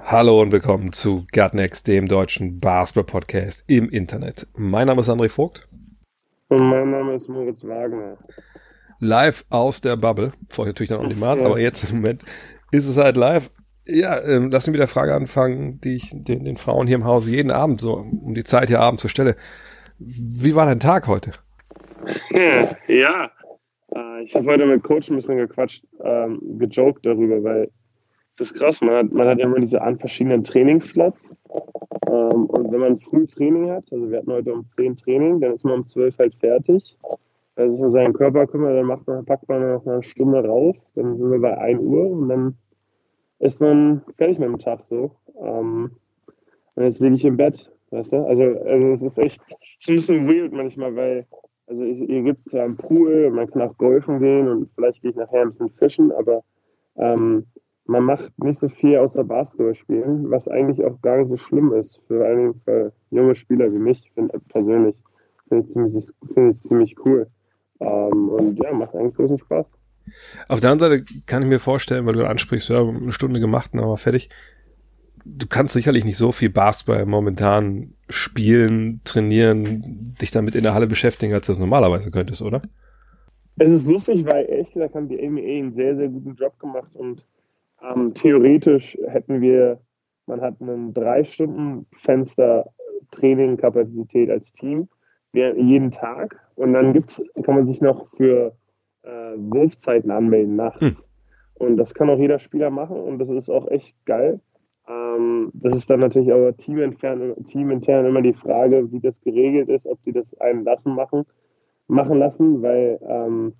Hallo und willkommen zu Gutnext, dem deutschen Basketball-Podcast im Internet. Mein Name ist André Vogt, Und mein Name ist Moritz Wagner. live aus der Bubble. Vorher natürlich dann on demand, aber jetzt im Moment ist es halt live. Ja, ähm, lass mich mit der Frage anfangen, die ich den, den Frauen hier im Haus jeden Abend so um die Zeit hier abends so stelle. Wie war dein Tag heute? ja, äh, ich habe heute mit Coach ein bisschen gequatscht, ähm, gejoked darüber, weil das ist krass, man hat, man hat ja immer diese an verschiedenen Trainingsslots. Ähm, und wenn man früh Training hat, also wir hatten heute um 10 Training, dann ist man um 12 halt fertig. Wenn sich um seinen Körper kümmert, dann macht man, packt man noch eine Stunde rauf, dann sind wir bei 1 Uhr und dann ist man fertig mit dem Tag so. Ähm, und jetzt liege ich im Bett, weißt du? Also, also es ist echt es ist ein bisschen weird manchmal, weil also hier gibt es zwar einen Pool, man kann auch golfen gehen und vielleicht gehe ich nachher ein bisschen fischen, aber ähm, man macht nicht so viel außer Basketball spielen, was eigentlich auch gar nicht so schlimm ist, für einige für junge Spieler wie mich, find, persönlich. Finde ich, ziemlich- finde ich ziemlich cool. Ähm, und ja, macht eigentlich großen Spaß. Auf der anderen Seite kann ich mir vorstellen, weil du ansprichst, ja, eine Stunde gemacht, dann aber fertig. Du kannst sicherlich nicht so viel Basketball momentan spielen, trainieren, dich damit in der Halle beschäftigen, als du das normalerweise könntest, oder? Es ist lustig, weil ehrlich gesagt haben die NBA einen sehr, sehr guten Job gemacht und ähm, theoretisch hätten wir, man hat einen drei Stunden Fenster Trainingkapazität als Team jeden Tag und dann gibt's, kann man sich noch für äh, Wurfzeiten anmelden nachts. Hm. Und das kann auch jeder Spieler machen und das ist auch echt geil. Ähm, das ist dann natürlich aber teamintern, teamintern immer die Frage, wie das geregelt ist, ob sie das einen lassen machen, machen lassen, weil ähm,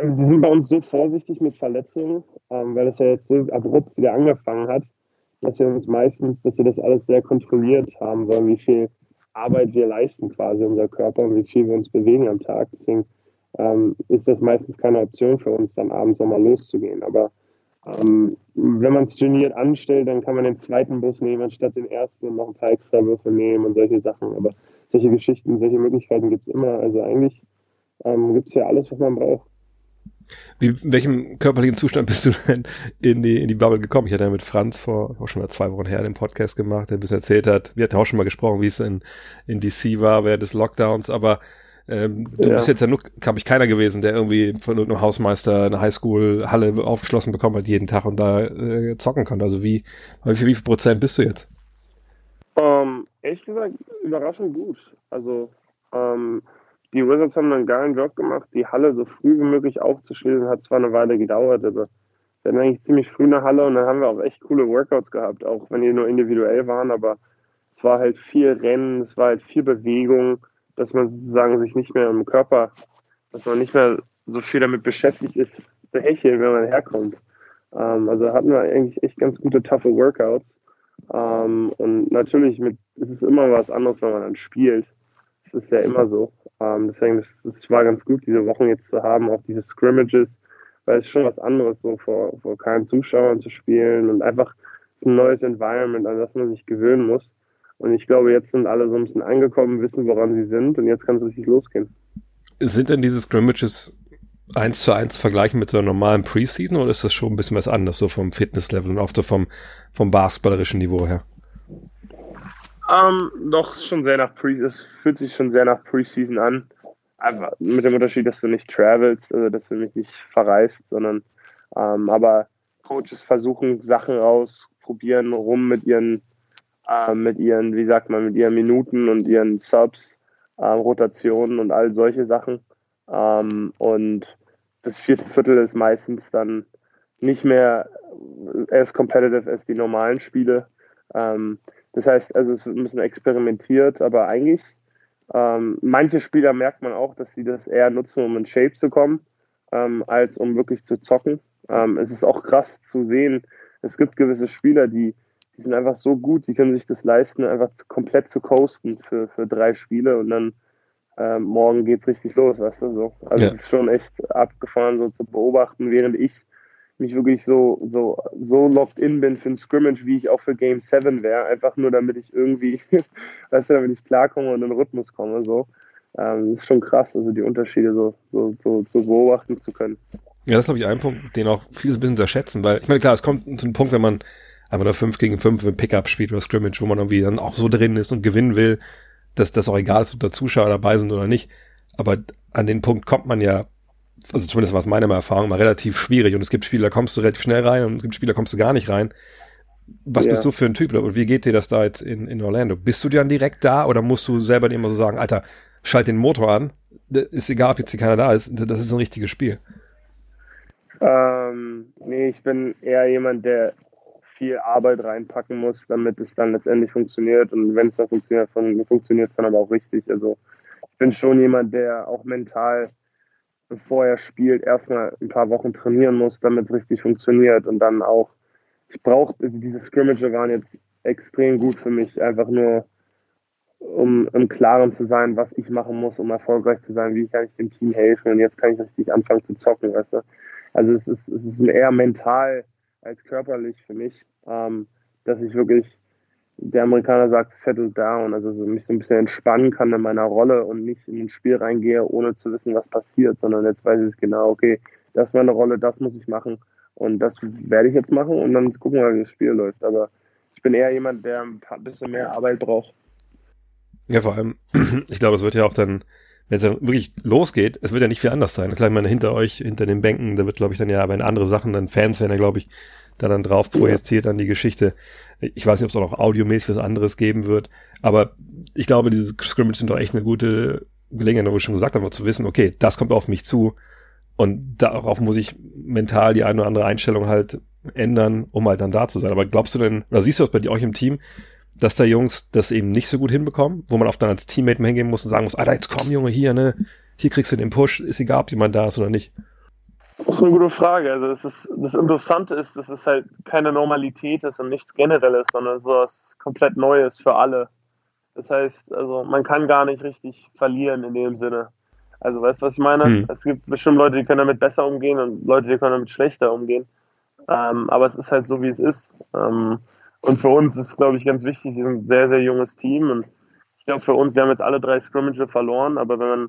wir sind bei uns so vorsichtig mit Verletzungen, ähm, weil das ja jetzt so abrupt wieder angefangen hat, dass wir uns meistens, dass wir das alles sehr kontrolliert haben sollen, wie viel Arbeit wir leisten quasi unser Körper und wie viel wir uns bewegen am Tag. Deswegen ähm, ist das meistens keine Option für uns, dann abends nochmal loszugehen. Aber ähm, wenn man es geniert anstellt, dann kann man den zweiten Bus nehmen anstatt den ersten und noch ein paar extra Würfe nehmen und solche Sachen. Aber solche Geschichten, solche Möglichkeiten gibt es immer. Also eigentlich ähm, gibt es ja alles, was man braucht. Wie, in welchem körperlichen Zustand bist du denn in die, in die Bubble gekommen? Ich hatte ja mit Franz vor auch schon mal zwei Wochen her den Podcast gemacht, der ein bisschen erzählt hat. Wir hatten auch schon mal gesprochen, wie es in, in DC war während des Lockdowns, aber ähm, du Ja. bist jetzt ja nur, glaube ich, keiner gewesen, der irgendwie von irgendeinem Hausmeister eine Highschool-Halle aufgeschlossen bekommen hat jeden Tag und da äh, zocken konnte. Also wie, wie viel, wie viel Prozent bist du jetzt? Ähm, ehrlich gesagt, überraschend gut. Also, ähm, die Wizards haben einen geilen Job gemacht, die Halle so früh wie möglich aufzuschließen. Hat zwar eine Weile gedauert, aber wir hatten eigentlich ziemlich früh eine Halle und dann haben wir auch echt coole Workouts gehabt, auch wenn die nur individuell waren, aber es war halt viel Rennen, es war halt viel Bewegung, dass man sozusagen sich nicht mehr im Körper, dass man nicht mehr so viel damit beschäftigt ist, zu hecheln, wenn man herkommt. Ähm, also hatten wir eigentlich echt ganz gute, taffe Workouts. Ähm, und natürlich mit, es ist immer was anderes, wenn man dann spielt. Das ist ja immer so. Ähm, deswegen, das war ganz gut, diese Wochen jetzt zu haben, auch diese Scrimmages, weil es ist schon was anderes, so vor, vor keinen Zuschauern zu spielen und einfach ein neues Environment, an das man sich gewöhnen muss. Und ich glaube, jetzt sind alle so ein bisschen angekommen, wissen, woran sie sind und jetzt kann es richtig losgehen. Sind denn diese Scrimmages eins zu eins vergleichen mit so einer normalen Preseason oder ist das schon ein bisschen was anderes, so vom Fitnesslevel und auch so vom, vom basketballerischen Niveau her? Ähm, doch schon sehr nach Pre, es fühlt sich schon sehr nach Preseason an. Einfach mit dem Unterschied, dass du nicht travelst, also dass du mich nicht verreist, sondern ähm, aber Coaches versuchen Sachen aus, probieren rum mit ihren, äh, mit ihren, wie sagt man, mit ihren Minuten und ihren Subs, äh, Rotationen und all solche Sachen. Ähm, und das vierte Viertel ist meistens dann nicht mehr as competitive as die normalen Spiele. Ähm, das heißt, also es wird ein bisschen experimentiert, aber eigentlich, ähm, manche Spieler merkt man auch, dass sie das eher nutzen, um in Shape zu kommen, ähm, als um wirklich zu zocken. Ähm, es ist auch krass zu sehen, es gibt gewisse Spieler, die, die sind einfach so gut, die können sich das leisten, einfach zu, komplett zu coasten für, für drei Spiele und dann äh, morgen geht's richtig los, weißt du so. Also es ist schon echt abgefahren, so zu beobachten, während ich mich wirklich so, so, so locked in bin für ein Scrimmage, wie ich auch für Game 7 wäre, einfach nur damit ich irgendwie, weißt du, damit ich klarkomme und in den Rhythmus komme, so. Ähm, ist schon krass, also die Unterschiede so, so, so, so beobachten zu können. Ja, das ist, glaube ich, ein Punkt, den auch viele ein bisschen unterschätzen, weil, ich meine, klar, es kommt zu einem Punkt, wenn man einfach nur 5 gegen 5 im Pickup spielt oder Scrimmage, wo man irgendwie dann auch so drin ist und gewinnen will, dass das auch egal ist, ob da Zuschauer dabei sind oder nicht. Aber an den Punkt kommt man ja, also zumindest war es meine Erfahrung, mal relativ schwierig. Und es gibt Spiele, da kommst du relativ schnell rein und es gibt Spiele, da kommst du gar nicht rein. Was ja. bist du für ein Typ? Und wie geht dir das da jetzt in, in Orlando? Bist du dann direkt da oder musst du selber immer so sagen, Alter, schalt den Motor an, ist egal, ob jetzt hier keiner da ist, das ist ein richtiges Spiel? Ähm, nee, ich bin eher jemand, der viel Arbeit reinpacken muss, damit es dann letztendlich funktioniert. Und wenn es dann funktioniert, funktioniert es dann aber auch richtig. Also ich bin schon jemand, der auch mental, bevor er spielt, erstmal ein paar Wochen trainieren muss, damit es richtig funktioniert. Und dann auch, ich brauche, also diese Scrimmage waren jetzt extrem gut für mich, einfach nur um im Klaren zu sein, was ich machen muss, um erfolgreich zu sein, wie kann ich dem Team helfen und jetzt kann ich richtig anfangen zu zocken, weißt du. Also es ist, es ist eher mental als körperlich für mich, ähm, dass ich wirklich, der Amerikaner sagt, settle down, also so mich so ein bisschen entspannen kann in meiner Rolle und nicht in ein Spiel reingehe, ohne zu wissen, was passiert, sondern jetzt weiß ich genau, okay, das ist meine Rolle, das muss ich machen und das werde ich jetzt machen und dann gucken wir, wie das Spiel läuft. Aber ich bin eher jemand, der ein bisschen mehr Arbeit braucht. Ja, vor allem, ich glaube, es wird ja auch dann, wenn es dann wirklich losgeht, es wird ja nicht viel anders sein. Klar, ich meine, hinter euch, hinter den Bänken, da wird, glaube ich, dann ja, wenn andere Sachen, dann Fans werden ja, glaube ich, da dann drauf projiziert an die Geschichte. Ich weiß nicht, ob es auch noch audiomäßig was anderes geben wird, aber ich glaube, diese Scrimmage sind doch echt eine gute Gelegenheit, wo ich schon gesagt habe, zu wissen, okay, das kommt auf mich zu und darauf muss ich mental die eine oder andere Einstellung halt ändern, um halt dann da zu sein. Aber glaubst du denn, oder siehst du das bei dir euch im Team, dass da Jungs das eben nicht so gut hinbekommen, wo man oft dann als Teammate mal hingehen muss und sagen muss, Alter, jetzt komm Junge, hier, ne, hier kriegst du den Push, ist egal, ob jemand da ist oder nicht. Das ist eine gute Frage. Also das, ist, das Interessante ist, dass es halt keine Normalität ist und nichts Generelles, sondern so was komplett Neues für alle. Das heißt, also man kann gar nicht richtig verlieren in dem Sinne. Also weißt du, was ich meine? Hm. Es gibt bestimmt Leute, die können damit besser umgehen und Leute, die können damit schlechter umgehen. Ähm, aber es ist halt so, wie es ist. Ähm, und für uns ist, glaube ich, ganz wichtig, wir sind ein sehr, sehr junges Team und ich glaube für uns, wir haben jetzt alle drei Scrimmage verloren, aber wenn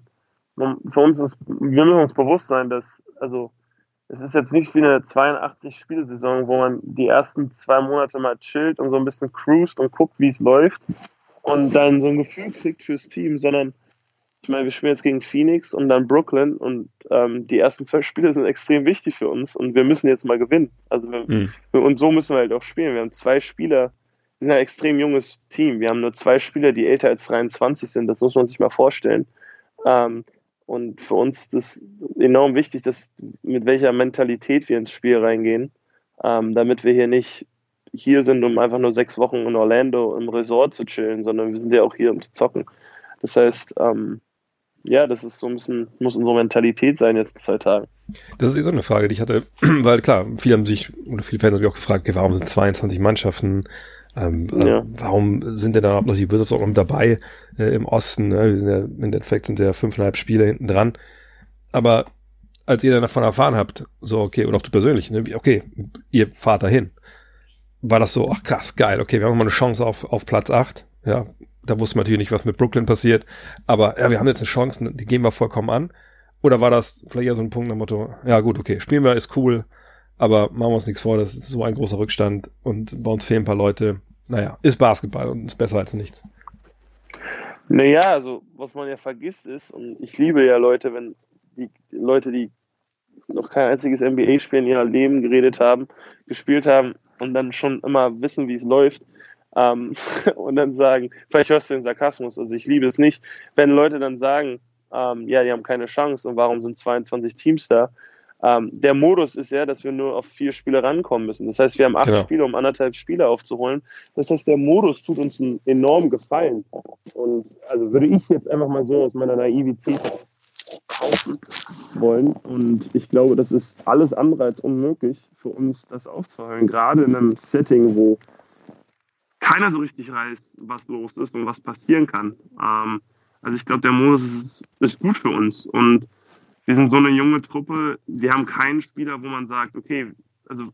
man, für uns ist, wir müssen uns bewusst sein, dass, also, es ist jetzt nicht wie eine 82-Spielsaison, wo man die ersten zwei Monate mal chillt und so ein bisschen cruist und guckt, wie es läuft und dann so ein Gefühl kriegt fürs Team, sondern ich meine, wir spielen jetzt gegen Phoenix und dann Brooklyn und ähm, die ersten zwei Spiele sind extrem wichtig für uns und wir müssen jetzt mal gewinnen. Also wir, mhm. und so müssen wir halt auch spielen. Wir haben zwei Spieler, wir sind ein extrem junges Team. Wir haben nur zwei Spieler, die älter als 23 sind. Das muss man sich mal vorstellen. Ähm, und für uns ist das enorm wichtig, dass mit welcher Mentalität wir ins Spiel reingehen, ähm, damit wir hier nicht hier sind, um einfach nur sechs Wochen in Orlando im Resort zu chillen, sondern wir sind ja auch hier, um zu zocken. Das heißt, ähm, ja, das ist so ein bisschen, muss unsere Mentalität sein jetzt in zwei Tagen. Das ist eh so eine Frage, die ich hatte, weil klar, viele haben sich, oder viele Fans haben mich auch gefragt, okay, warum sind 22 Mannschaften, ähm, äh, ja. äh, warum sind denn da noch die Wizards auch noch dabei äh, im Osten? Ne? Im Endeffekt sind ja fünfeinhalb Spiele hinten dran. Aber als ihr dann davon erfahren habt, so okay, oder auch du persönlich, ne, okay, ihr fahrt dahin, war das so, ach krass, geil, okay, wir haben mal eine Chance auf, auf Platz 8, ja, da wusste man natürlich nicht, was mit Brooklyn passiert. Aber ja, wir haben jetzt eine Chance, die gehen wir vollkommen an. Oder war das vielleicht ja so ein Punkt nach Motto, ja gut, okay, spielen wir, ist cool, aber machen wir uns nichts vor, das ist so ein großer Rückstand und bei uns fehlen ein paar Leute. Naja, ist Basketball und ist besser als nichts. Naja, also was man ja vergisst ist, und ich liebe ja Leute, wenn die Leute, die noch kein einziges NBA-Spiel in ihrem Leben geredet haben, gespielt haben und dann schon immer wissen, wie es läuft, ähm, und dann sagen, vielleicht hörst du den Sarkasmus, also ich liebe es nicht, wenn Leute dann sagen, ähm, ja, die haben keine Chance und warum sind 22 Teams da? Ähm, der Modus ist ja, dass wir nur auf vier Spiele rankommen müssen. Das heißt, wir haben acht genau. Spiele, um anderthalb Spiele aufzuholen. Das heißt, der Modus tut uns einen enormen Gefallen. Und also würde ich jetzt einfach mal so aus meiner Naivität kaufen wollen. Und ich glaube, das ist alles andere als unmöglich für uns, das aufzuholen. Gerade in einem Setting, wo keiner so richtig weiß, was los ist und was passieren kann. Ähm, also ich glaube, der Modus ist, ist, gut für uns. Und wir sind so eine junge Truppe, wir haben keinen Spieler, wo man sagt, okay, also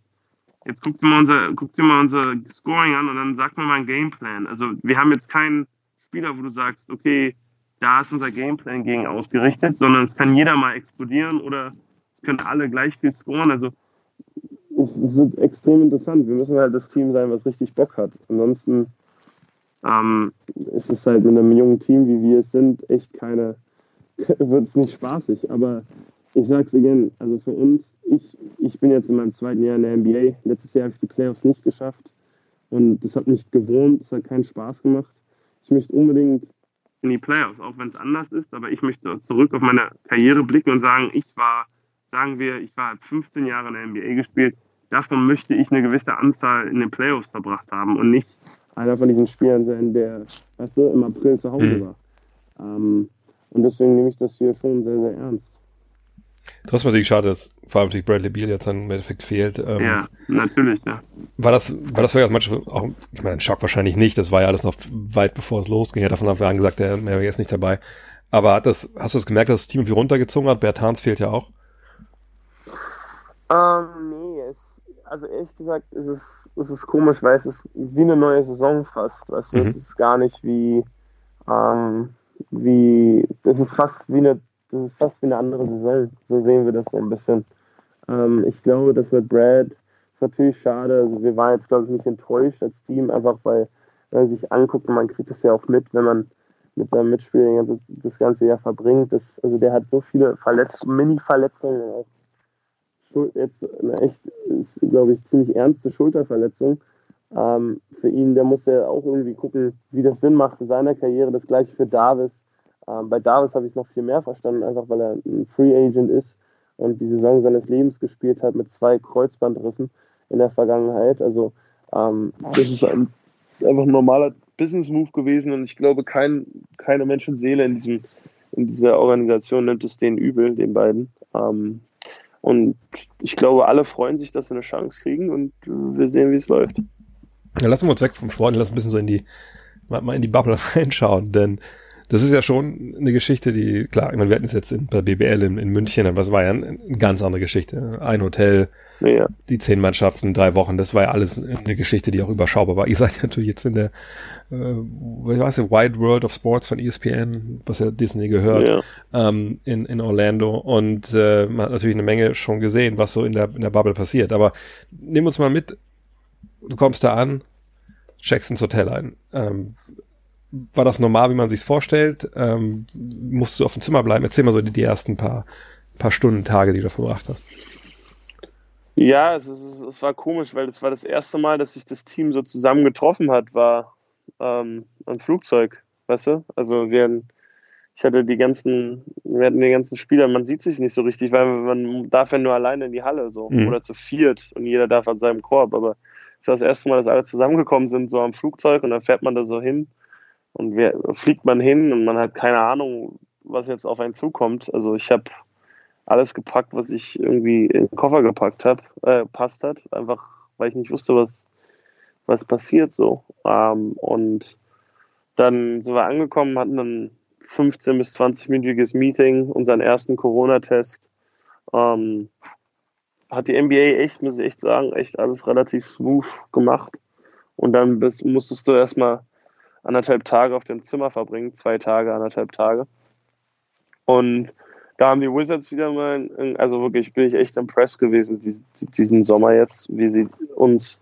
jetzt guckt ihr mal unser, guckt ihr mal unser Scoring an und dann sagt man mal ein Gameplan. Also wir haben jetzt keinen Spieler, wo du sagst, okay, da ist unser Gameplan gegen ausgerichtet, sondern es kann jeder mal explodieren oder es können alle gleich viel scoren. Also wird extrem interessant. Wir müssen halt das Team sein, was richtig Bock hat. Ansonsten ähm, ist es halt mit einem jungen Team, wie wir es sind, echt keine, wird es nicht spaßig. Aber ich sag's again, also für uns, ich, ich bin jetzt in meinem zweiten Jahr in der NBA. Letztes Jahr habe ich die Playoffs nicht geschafft. Und das hat mich gewohnt, es hat keinen Spaß gemacht. Ich möchte unbedingt in die Playoffs, auch wenn es anders ist, aber ich möchte zurück auf meine Karriere blicken und sagen, ich war, sagen wir, ich war 15 Jahre in der NBA gespielt, davon möchte ich eine gewisse Anzahl in den Playoffs verbracht haben und nicht einer von diesen Spielern sein, der, weißt du, im April zu Hause mhm. war. Ähm, und deswegen nehme ich das hier schon sehr, sehr ernst. Trotzdem natürlich schade, dass vor allem natürlich Bradley Beal jetzt dann im Endeffekt fehlt. Ähm, ja, natürlich, ja. War das, war das für euch als Mannschaft auch, ich meine, ein Schock wahrscheinlich nicht, das war ja alles noch weit bevor es losging. Ja, davon haben wir gesagt, der wäre jetzt nicht dabei. Aber hat das, hast du das gemerkt, dass das Team irgendwie runtergezogen hat? Bertans fehlt ja auch. Ähm, nee, also ehrlich gesagt, ist es, ist es komisch, weil es ist wie eine neue Saison fast. Weißt du, mhm. es ist gar nicht wie, ähm, wie, es ist fast wie eine, das ist fast wie eine andere Saison. So sehen wir das so ein bisschen. Ähm, ich glaube, das mit Brad ist natürlich schade. Also wir waren jetzt, glaube ich, nicht enttäuscht als Team, einfach weil, wenn man sich anguckt und man kriegt das ja auch mit, wenn man mit seinem Mitspieler das ganze Jahr verbringt. Das, also der hat so viele Verletz Mini-Verletzungen, jetzt eine echt, glaube ich, ziemlich ernste Schulterverletzung. Ähm, für ihn, der muss ja auch irgendwie gucken, wie das Sinn macht für seine Karriere. Das gleiche für Davis. Ähm, bei Davis habe ich es noch viel mehr verstanden, einfach weil er ein Free Agent ist und die Saison seines Lebens gespielt hat mit zwei Kreuzbandrissen in der Vergangenheit. Also ähm, das ist ein, einfach ein normaler Business Move gewesen und ich glaube, kein, keine Menschenseele in diesem in dieser Organisation nimmt es denen übel, den beiden. Ähm, und ich glaube, alle freuen sich, dass sie eine Chance kriegen und wir sehen, wie es läuft. Ja, lassen wir uns weg vom Sport, lass ein bisschen so in die, mal in die Bubble reinschauen, denn das ist ja schon eine Geschichte, die, klar, ich meine, wir hatten es jetzt in, bei BBL in, in München, aber es war ja eine, eine ganz andere Geschichte. Ein Hotel, ja. die zehn Mannschaften, drei Wochen, das war ja alles eine Geschichte, die auch überschaubar war. Ihr seid natürlich jetzt in der, äh, ich weiß nicht, Wide World of Sports von ESPN, was ja Disney gehört, ja. ähm, in, in Orlando und äh, man hat natürlich eine Menge schon gesehen, was so in der, in der Bubble passiert. Aber nimm uns mal mit, du kommst da an, checkst ins Hotel ein. Ähm, war das normal, wie man sich's vorstellt? Ähm, musst du auf dem Zimmer bleiben? Erzähl mal so die, die ersten paar, paar Stunden, Tage, die du verbracht hast. Ja, es, es, es war komisch, weil es war das erste Mal, dass sich das Team so zusammen getroffen hat, war ähm, ein Flugzeug, weißt du? Also wir, ich hatte die ganzen, wir hatten die ganzen Spieler, man sieht sich nicht so richtig, weil man darf ja nur alleine in die Halle so mhm. oder zu viert und jeder darf an seinem Korb, aber es war das erste Mal, dass alle zusammengekommen sind, so am Flugzeug und dann fährt man da so hin und wer, fliegt man hin und man hat keine Ahnung, was jetzt auf einen zukommt. Also ich habe alles gepackt, was ich irgendwie in den Koffer gepackt habe, äh, passt hat, einfach weil ich nicht wusste, was, was passiert so. Ähm, und dann sind wir angekommen, hatten dann 15 bis 20-minütiges Meeting, unseren ersten Corona-Test. Ähm, hat die NBA echt, muss ich echt sagen, echt alles relativ smooth gemacht. Und dann bist, musstest du erstmal anderthalb Tage auf dem Zimmer verbringen, zwei Tage, anderthalb Tage. Und da haben die Wizards wieder mal, also wirklich bin ich echt impressed gewesen diesen Sommer jetzt, wie sie uns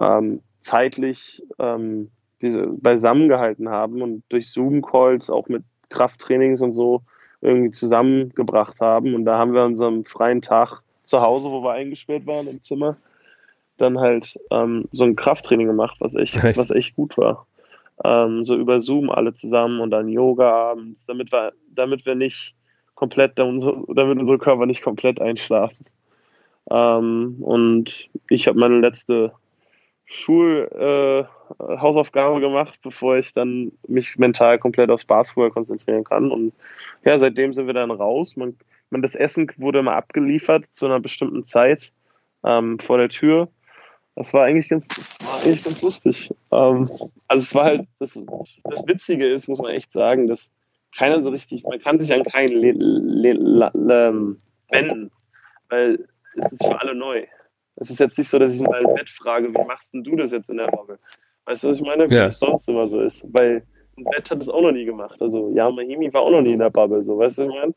ähm, zeitlich ähm, beisammen gehalten haben und durch Zoom-Calls auch mit Krafttrainings und so irgendwie zusammengebracht haben. Und da haben wir unseren freien Tag zu Hause, wo wir eingesperrt waren im Zimmer, dann halt ähm, so ein Krafttraining gemacht, was echt, was echt gut war ähm, so über Zoom alle zusammen und dann Yoga abends, damit wir, damit wir nicht komplett, damit unsere Körper nicht komplett einschlafen. Ähm, und ich habe meine letzte Schulhausaufgabe äh, gemacht, bevor ich dann mich mental komplett aufs Basketball konzentrieren kann. Und ja, seitdem sind wir dann raus. Man, man das Essen wurde immer abgeliefert zu einer bestimmten Zeit ähm, vor der Tür. Das war eigentlich ganz, das war eigentlich ganz lustig. Ähm, also es war halt, das, das Witzige ist, muss man echt sagen, dass keiner so richtig, man kann sich an keinen le, le, le, ähm, wenden, weil es ist für alle neu. Es ist jetzt nicht so, dass ich mal im Bett frage, wie machst denn du das jetzt in der Bubble? Weißt du, was ich meine? Wie Ja. es sonst immer so ist. Weil ein Bett hat es auch noch nie gemacht. Also, ja, Mahimi war auch noch nie in der Bubble, so, weißt du, ich meine?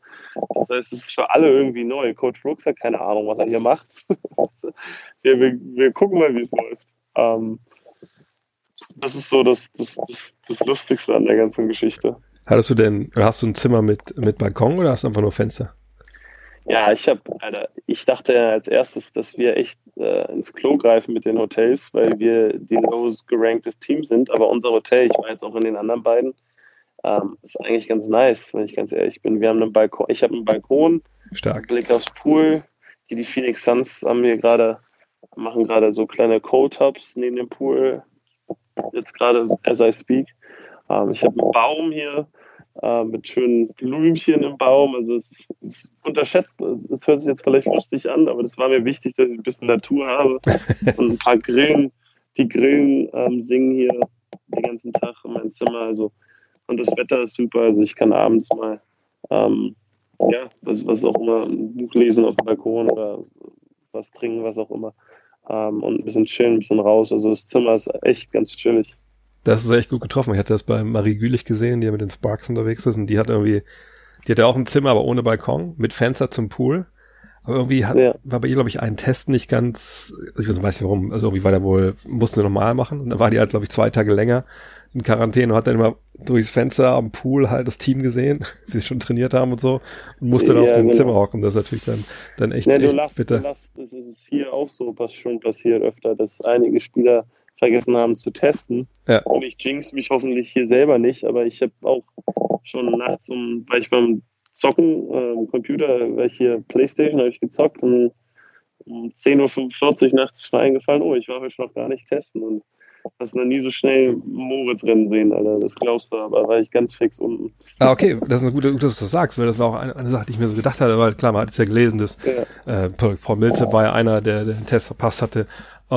Das heißt, es ist für alle irgendwie neu. Coach Brooks hat keine Ahnung, was er hier macht. wir, wir, wir gucken mal, wie es läuft. Ähm, das ist so das, das, das, das Lustigste an der ganzen Geschichte. Hattest du denn, hast du ein Zimmer mit, mit Balkon oder hast du einfach nur Fenster? Ja, ich habe, Alter, ich dachte ja als erstes, dass wir echt äh, ins Klo greifen mit den Hotels, weil wir die lowest geranktes Team sind. Aber unser Hotel, ich war jetzt auch in den anderen beiden, ähm, ist eigentlich ganz nice, wenn ich ganz ehrlich bin. Wir haben einen Balkon, ich habe einen Balkon, Stark. Blick aufs Pool. Die, die Phoenix Suns haben hier gerade, machen gerade so kleine Cold Tubs neben dem Pool. Jetzt gerade as I speak. Ähm, ich habe einen Baum hier äh, mit schönen Blümchen im Baum. Also es ist, es unterschätzt. Es hört sich jetzt vielleicht lustig an, aber das war mir wichtig, dass ich ein bisschen Natur habe und ein paar Grillen. Die Grillen ähm, singen hier den ganzen Tag in meinem Zimmer. Also und das Wetter ist super. Also ich kann abends mal ähm, ja, was, was auch immer, ein Buch lesen auf dem Balkon oder was trinken, was auch immer. Ähm, und ein bisschen chillen, ein bisschen raus. Also das Zimmer ist echt ganz chillig. Das ist echt gut getroffen. Ich hatte das bei Marie Gülich gesehen, die ja mit den Sparks unterwegs ist und die hat irgendwie, die hatte auch ein Zimmer, aber ohne Balkon, mit Fenster zum Pool. Aber irgendwie hat, Ja. war bei ihr, glaube ich, ein Test nicht ganz, also ich weiß nicht warum, also irgendwie war der wohl, musste normal machen und dann war die halt, glaube ich, zwei Tage länger in Quarantäne und hat dann immer durchs Fenster am Pool halt das Team gesehen, wie sie schon trainiert haben und so und musste dann Ja, auf dem genau. Zimmer hocken. Das ist natürlich dann, dann echt, Ja, du echt lachst, du bitter. lachst, das ist hier auch so was schon passiert öfter, dass einige Spieler vergessen haben zu testen. Ja. Und ich jinx mich hoffentlich hier selber nicht, aber ich habe auch schon nachts um, weil ich beim Zocken, äh, am Computer, weil ich hier Playstation habe ich gezockt und um 10.45 Uhr nachts ist mir eingefallen, oh, ich war heute noch gar nicht testen und hast noch nie so schnell Moritz rennen sehen, Alter. Das glaubst du, aber war ich ganz fix unten. Ah, okay, das ist eine gute, gut, dass du das sagst, weil das war auch eine, eine Sache, die ich mir so gedacht hatte, weil klar, man hat es ja gelesen, dass Ja. äh, Paul, Paul Millsap war ja einer, der, der den Test verpasst hatte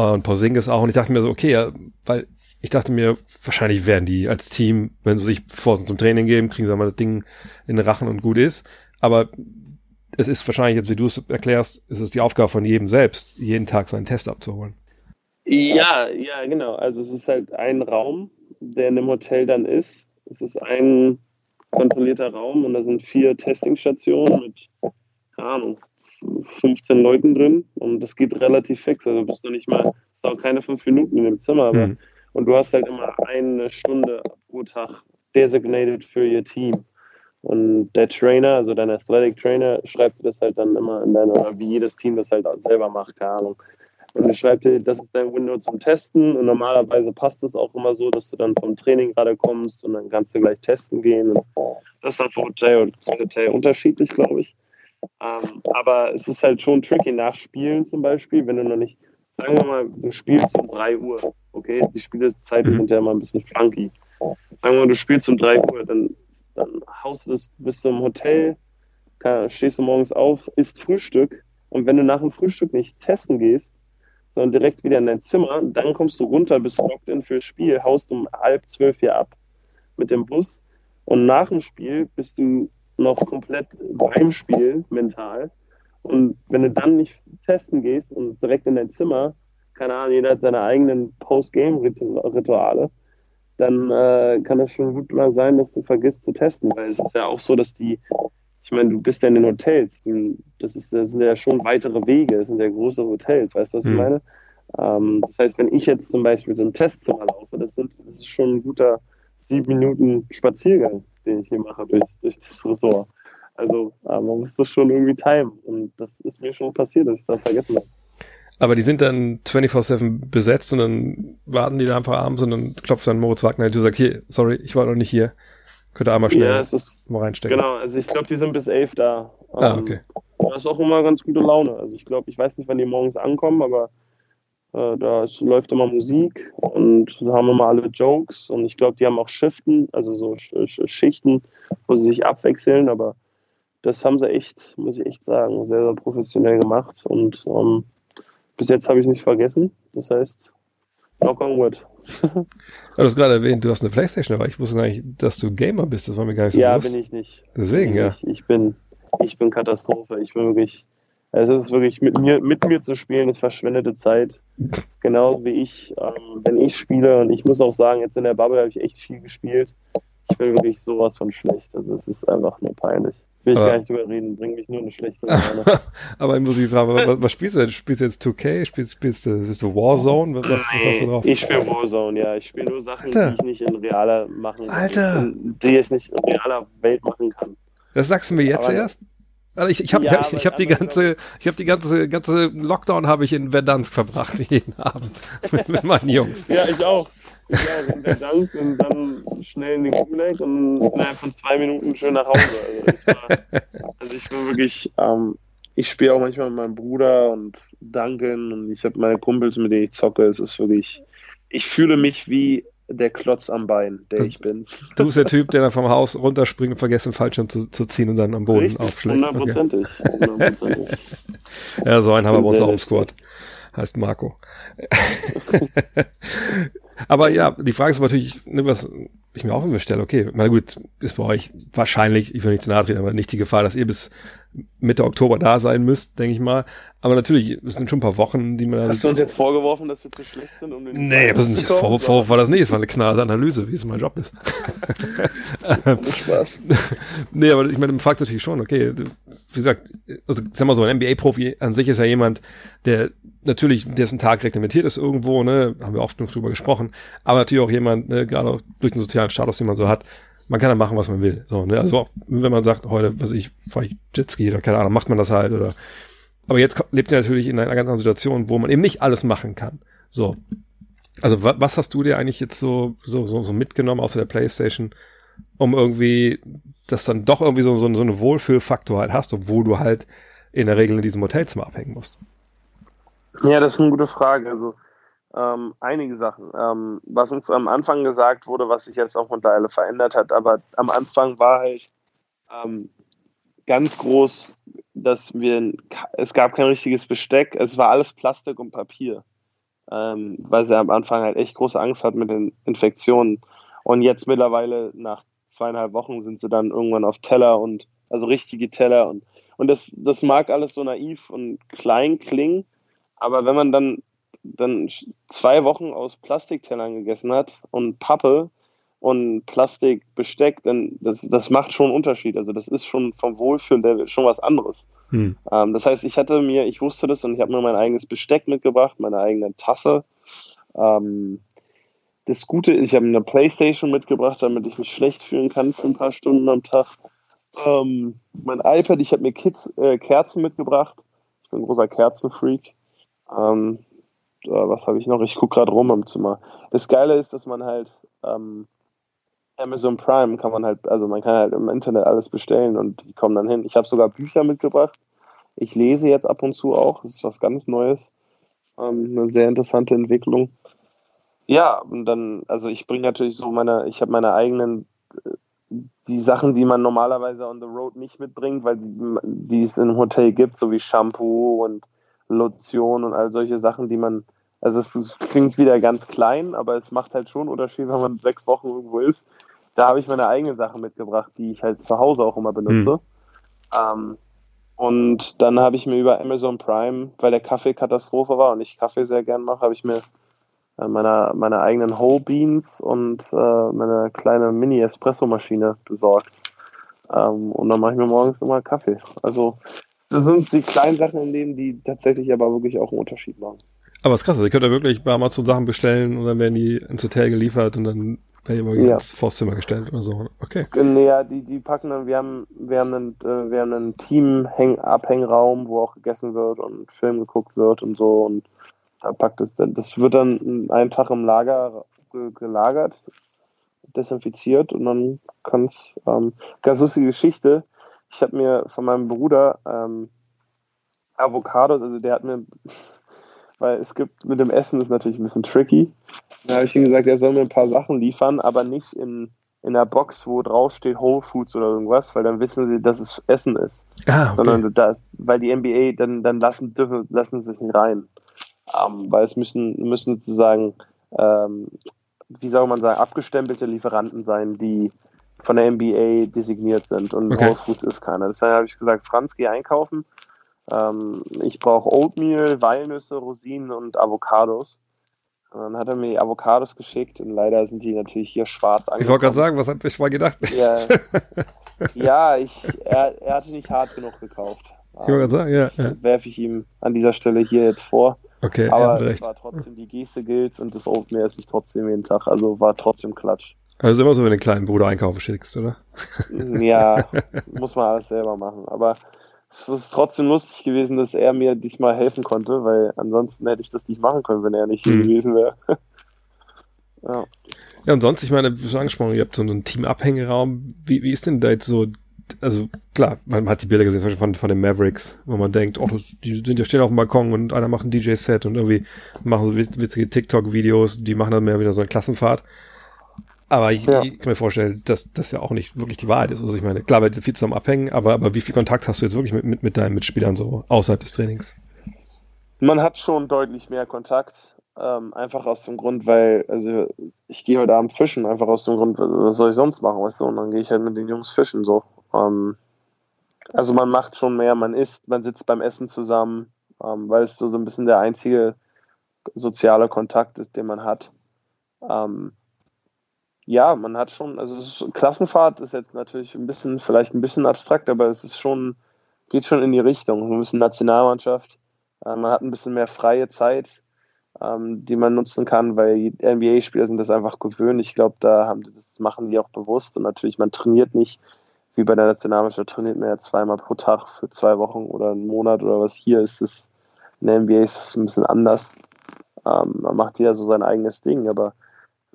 und Singles auch und ich dachte mir so, okay, ja, weil ich dachte mir, wahrscheinlich werden die als Team, wenn sie sich sie zum Training gehen, kriegen sie mal das Ding in den Rachen und gut ist, aber es ist wahrscheinlich, wie du es erklärst, ist es die Aufgabe von jedem selbst, jeden Tag seinen Test abzuholen. Ja, ja, genau. Also es ist halt ein Raum, der in dem Hotel dann ist. Es ist ein kontrollierter Raum und da sind vier Testingstationen mit, keine Ahnung, 15 Leuten drin und das geht relativ fix. Also du bist noch nicht mal, es dauert keine fünf Minuten in dem Zimmer, aber Hm. und du hast halt immer eine Stunde pro Tag designated für ihr Team. Und der Trainer, also dein Athletic Trainer, schreibt dir das halt dann immer in deine, oder wie jedes Team das halt selber macht, keine Ahnung. Und er schreibt dir, das ist dein Window zum Testen. Und normalerweise passt es auch immer so, dass du dann vom Training gerade kommst und dann kannst du gleich testen gehen. Und das ist dann von Hotel zu Hotel unterschiedlich, glaube ich. Ähm, aber es ist halt schon tricky nach Spielen zum Beispiel, wenn du noch nicht, sagen wir mal, du spielst um 3 Uhr, okay? Die Spielzeiten Mhm. sind ja immer ein bisschen funky. Sagen wir mal, du spielst um 3 Uhr, dann, dann haust du das, bist du im Hotel, keine- stehst du morgens auf, isst Frühstück und wenn du nach dem Frühstück nicht testen gehst, sondern direkt wieder in dein Zimmer, dann kommst du runter, bist locked in fürs Spiel, haust um halb zwölf hier ab mit dem Bus und nach dem Spiel bist du noch komplett beim Spiel mental und wenn du dann nicht testen gehst und direkt in dein Zimmer, keine Ahnung, jeder hat seine eigenen Post-Game-Rituale, dann äh, kann es schon gut mal sein, dass du vergisst zu testen, weil es ist ja auch so, dass die, ich meine, du bist ja in den Hotels, das, ist, das sind ja schon weitere Wege, das sind ja große Hotels, weißt du, was ich Hm. meine? Ähm, das heißt, wenn ich jetzt zum Beispiel so ein Testzimmer laufe, das, sind, das ist schon ein guter sieben Minuten Spaziergang, den ich hier mache durch, durch das Ressort. Also äh, man muss das schon irgendwie timen und das ist mir schon passiert, dass ich das vergessen habe. Aber die sind dann 24-7 besetzt und dann warten die da einfach abends und dann klopft dann Moritz Wagner und sagt, hier, sorry, ich war noch nicht hier. Könnt ihr einmal schnell Ja, es ist mal reinstecken. Genau, also ich glaube, die sind bis elf da. Ah, Ähm, okay. Da ist auch immer ganz gute Laune. Also ich glaube, ich weiß nicht, wann die morgens ankommen, aber da ist, läuft immer Musik und da haben immer alle Jokes und ich glaube, die haben auch Shiften, also so Sch Sch Schichten, wo sie sich abwechseln, aber das haben sie echt, muss ich echt sagen, sehr, sehr professionell gemacht und ähm, bis jetzt habe ich nicht vergessen. Das heißt, knock on wood. du hast gerade erwähnt, du hast eine Playstation, aber ich wusste gar nicht, dass du Gamer bist. Das war mir gar nicht so ja, bewusst. Ja, bin ich nicht. Deswegen, bin ja. Ich, ich, bin, ich bin Katastrophe. Ich bin wirklich, es ist wirklich, mit mir, mit mir zu spielen, ist verschwendete Zeit. Genau wie ich, ähm, wenn ich spiele, und ich muss auch sagen, jetzt in der Bubble habe ich echt viel gespielt. Ich bin wirklich sowas von schlecht. Also es ist einfach nur peinlich. Will ich Aber- gar nicht drüber reden, bringt mich nur eine schlechte aber ich muss mich fragen, was, was spielst du denn? Spielst du jetzt 2K? Spielst, spielst, du, bist du Warzone? Was, was hast du drauf? Ich spiele Warzone, ja. Ich spiele nur Sachen, Alter. die ich nicht in realer machen kann. Alter. Die ich nicht in realer Welt machen kann. Das sagst du mir jetzt Aber- erst? Also ich, ich habe Ja, ich, ich hab die ganze ich habe die ganze ganze Lockdown habe ich in Verdansk verbracht jeden Abend mit, mit meinen Jungs. Ja, ich auch. Ich auch. Und der Dank und dann schnell in den Gulag und innerhalb von zwei Minuten schön nach Hause. Also ich, war, also ich bin wirklich, ähm, ich spiele auch manchmal mit meinem Bruder und Duncan und ich habe meine Kumpels, mit denen ich zocke. Es ist wirklich, ich fühle mich wie der Klotz am Bein, der Das- ich bin. Du bist der Typ, der dann vom Haus runterspringt und vergessen, Fallschirm zu, zu ziehen und dann am Boden Richtig, aufschlägt. Okay. hundertprozentig. hundertprozentig. Ja, so einen haben wir bei uns auch im. Squad. Heißt Marco. aber ja, die Frage ist aber natürlich, ne, was ich mir auch immer stelle, okay, na gut, ist bei euch wahrscheinlich, ich will nicht zu nahe treten, aber nicht die Gefahr, dass ihr bis Mitte Oktober da sein müsst, denke ich mal. Aber natürlich, es sind schon ein paar Wochen, die man Hast du uns jetzt vorgeworfen, dass wir zu schlecht sind, um den Nee, das ist nicht Vorwurf, Vorwurf war das nicht, es war eine knallharte Analyse, wie es mein Job ist. Spaß. nee, aber ich meine, man fragt natürlich schon, okay, wie gesagt, also sag mal so, ein NBA-Profi an sich ist ja jemand, der natürlich, dessen Tag reglementiert ist irgendwo, ne, haben wir oft genug drüber gesprochen, aber natürlich auch jemand, ne, gerade auch durch den sozialen Status, den man so hat, man kann ja machen, was man will. So, ne? Also auch, wenn man sagt, heute, was ich, fahre ich Jetski oder keine Ahnung, macht man das halt oder aber jetzt lebt er natürlich in einer ganz anderen Situation, wo man eben nicht alles machen kann. So. Also wa was hast du dir eigentlich jetzt so, so, so, so mitgenommen außer der Playstation, um irgendwie, dass dann doch irgendwie so, so, so eine Wohlfühlfaktor halt hast, obwohl du halt in der Regel in diesem Hotelzimmer abhängen musst. Ja, das ist eine gute Frage. Also ähm, einige Sachen. Ähm, was uns am Anfang gesagt wurde, was sich jetzt auch mittlerweile verändert hat, aber am Anfang war halt ähm, ganz groß, dass wir es gab kein richtiges Besteck, es war alles Plastik und Papier. Ähm, weil sie am Anfang halt echt große Angst hat mit den Infektionen. Und jetzt mittlerweile nach zweieinhalb Wochen sind sie dann irgendwann auf Teller und also richtige Teller und und das, das mag alles so naiv und klein klingen, aber wenn man dann, dann zwei Wochen aus Plastiktellern gegessen hat und Pappe und Plastikbesteck, dann das, das macht schon einen Unterschied. Also das ist schon vom Wohlfühllevel schon was anderes. Hm. Ähm, das heißt, ich hatte mir, ich wusste das und ich habe mir mein eigenes Besteck mitgebracht, meine eigene Tasse. Ähm, das Gute, ich habe eine Playstation mitgebracht, damit ich mich schlecht fühlen kann für ein paar Stunden am Tag. Ähm, mein iPad, ich habe mir Kids, äh, Kerzen mitgebracht. Ich bin ein großer Kerzenfreak. Ähm, äh, was habe ich noch? Ich gucke gerade rum im Zimmer. Das Geile ist, dass man halt ähm, Amazon Prime kann man halt, also man kann halt im Internet alles bestellen und die kommen dann hin. Ich habe sogar Bücher mitgebracht. Ich lese jetzt ab und zu auch. Das ist was ganz Neues. Ähm, eine sehr interessante Entwicklung. Ja, und dann, also ich bringe natürlich so meine, ich habe meine eigenen, äh, die Sachen, die man normalerweise on the road nicht mitbringt, weil die, die es im Hotel gibt, so wie Shampoo und Lotion und all solche Sachen, die man, also es klingt wieder ganz klein, aber es macht halt schon Unterschied, wenn man sechs Wochen irgendwo ist. Da habe ich meine eigenen Sachen mitgebracht, die ich halt zu Hause auch immer benutze. Ähm, und dann habe ich mir über Amazon Prime, weil der Kaffee Katastrophe war und ich Kaffee sehr gern mache, habe ich mir äh, meine, meine eigenen Whole Beans und äh, meine kleine Mini-Espresso-Maschine besorgt. Ähm, und dann mache ich mir morgens immer Kaffee. Also das sind die kleinen Sachen im Leben, die tatsächlich aber wirklich auch einen Unterschied machen. Aber es ist krass, also ihr könnt ja wirklich bei Amazon Sachen bestellen und dann werden die ins Hotel geliefert und dann werden die Ja. ins Vorzimmer gestellt oder so. Okay. Naja, die, die packen dann, wir haben, wir haben einen, äh, wir haben einen Team-Abhängraum, wo auch gegessen wird und Film geguckt wird und so und da packt es, das wird dann einen Tag im Lager ge- gelagert, desinfiziert und dann kann es, ähm, ganz lustige Geschichte, ich habe mir von meinem Bruder ähm, Avocados, also der hat mir, weil es gibt, mit dem Essen ist natürlich ein bisschen tricky, da habe ich ihm gesagt, er soll mir ein paar Sachen liefern, aber nicht in, in einer Box, wo drauf steht Whole Foods oder irgendwas, weil dann wissen sie, dass es Essen ist. Ah, okay. Sondern da, weil die NBA, dann, dann lassen, dürfen, lassen sie es nicht rein. Ähm, weil es müssen, müssen sozusagen, ähm, wie soll man sagen, abgestempelte Lieferanten sein, die von der NBA designiert sind und okay. Whole Foods ist keiner. Deshalb habe ich gesagt, Franz, geh einkaufen. Ähm, ich brauche Oatmeal, Walnüsse, Rosinen und Avocados. Und dann hat er mir Avocados geschickt und leider sind die natürlich hier schwarz angekommen. Ich wollte gerade sagen, was hat ich mal gedacht? Ja, ja ich, er, er hatte nicht hart genug gekauft. Ich wollte gerade sagen, ja. ja. werfe ich ihm an dieser Stelle hier jetzt vor. Okay, aber es war trotzdem die Geste gilt und das Oatmeal esse ich trotzdem jeden Tag. Also war trotzdem Klatsch. Also immer so, wenn du den kleinen Bruder einkaufen schickst, oder? Ja, muss man alles selber machen. Aber es ist trotzdem lustig gewesen, dass er mir diesmal helfen konnte, weil ansonsten hätte ich das nicht machen können, wenn er nicht hier mhm. gewesen wäre. ja. Ja, und sonst, ich meine, wie schon angesprochen, ihr habt so einen Team-Abhängeraum. Wie, wie ist denn da jetzt so, also klar, man hat die Bilder gesehen, zum Beispiel von, von den Mavericks, wo man denkt, oh, die sind ja stehen auf dem Balkon und einer macht ein DJ-Set und irgendwie machen so witzige TikTok-Videos, die machen dann mehr wieder so eine Klassenfahrt. Aber ich, ja. ich kann mir vorstellen, dass das ja auch nicht wirklich die Wahrheit ist. Also ich meine, klar, wir viel zusammen abhängen, aber, aber wie viel Kontakt hast du jetzt wirklich mit, mit, mit deinen Mitspielern so außerhalb des Trainings? Man hat schon deutlich mehr Kontakt. Ähm, einfach aus dem Grund, weil, also ich gehe heute Abend fischen, einfach aus dem Grund, was soll ich sonst machen, weißt du? Und dann gehe ich halt mit den Jungs fischen so. Ähm, also man macht schon mehr, man isst, man sitzt beim Essen zusammen, ähm, weil es so, so ein bisschen der einzige soziale Kontakt ist, den man hat. Ähm, ja, man hat schon, also ist, Klassenfahrt ist jetzt natürlich ein bisschen, vielleicht ein bisschen abstrakt, aber es ist schon, geht schon in die Richtung. So ein bisschen Nationalmannschaft. Äh, man hat ein bisschen mehr freie Zeit, ähm, die man nutzen kann, weil NBA-Spieler sind das einfach gewöhnt. Ich glaube, da haben das machen die auch bewusst und natürlich, man trainiert nicht wie bei der Nationalmannschaft, trainiert man ja zweimal pro Tag für zwei Wochen oder einen Monat oder was. Hier ist es, in der NBA ist es ein bisschen anders. Ähm, man macht jeder so sein eigenes Ding, aber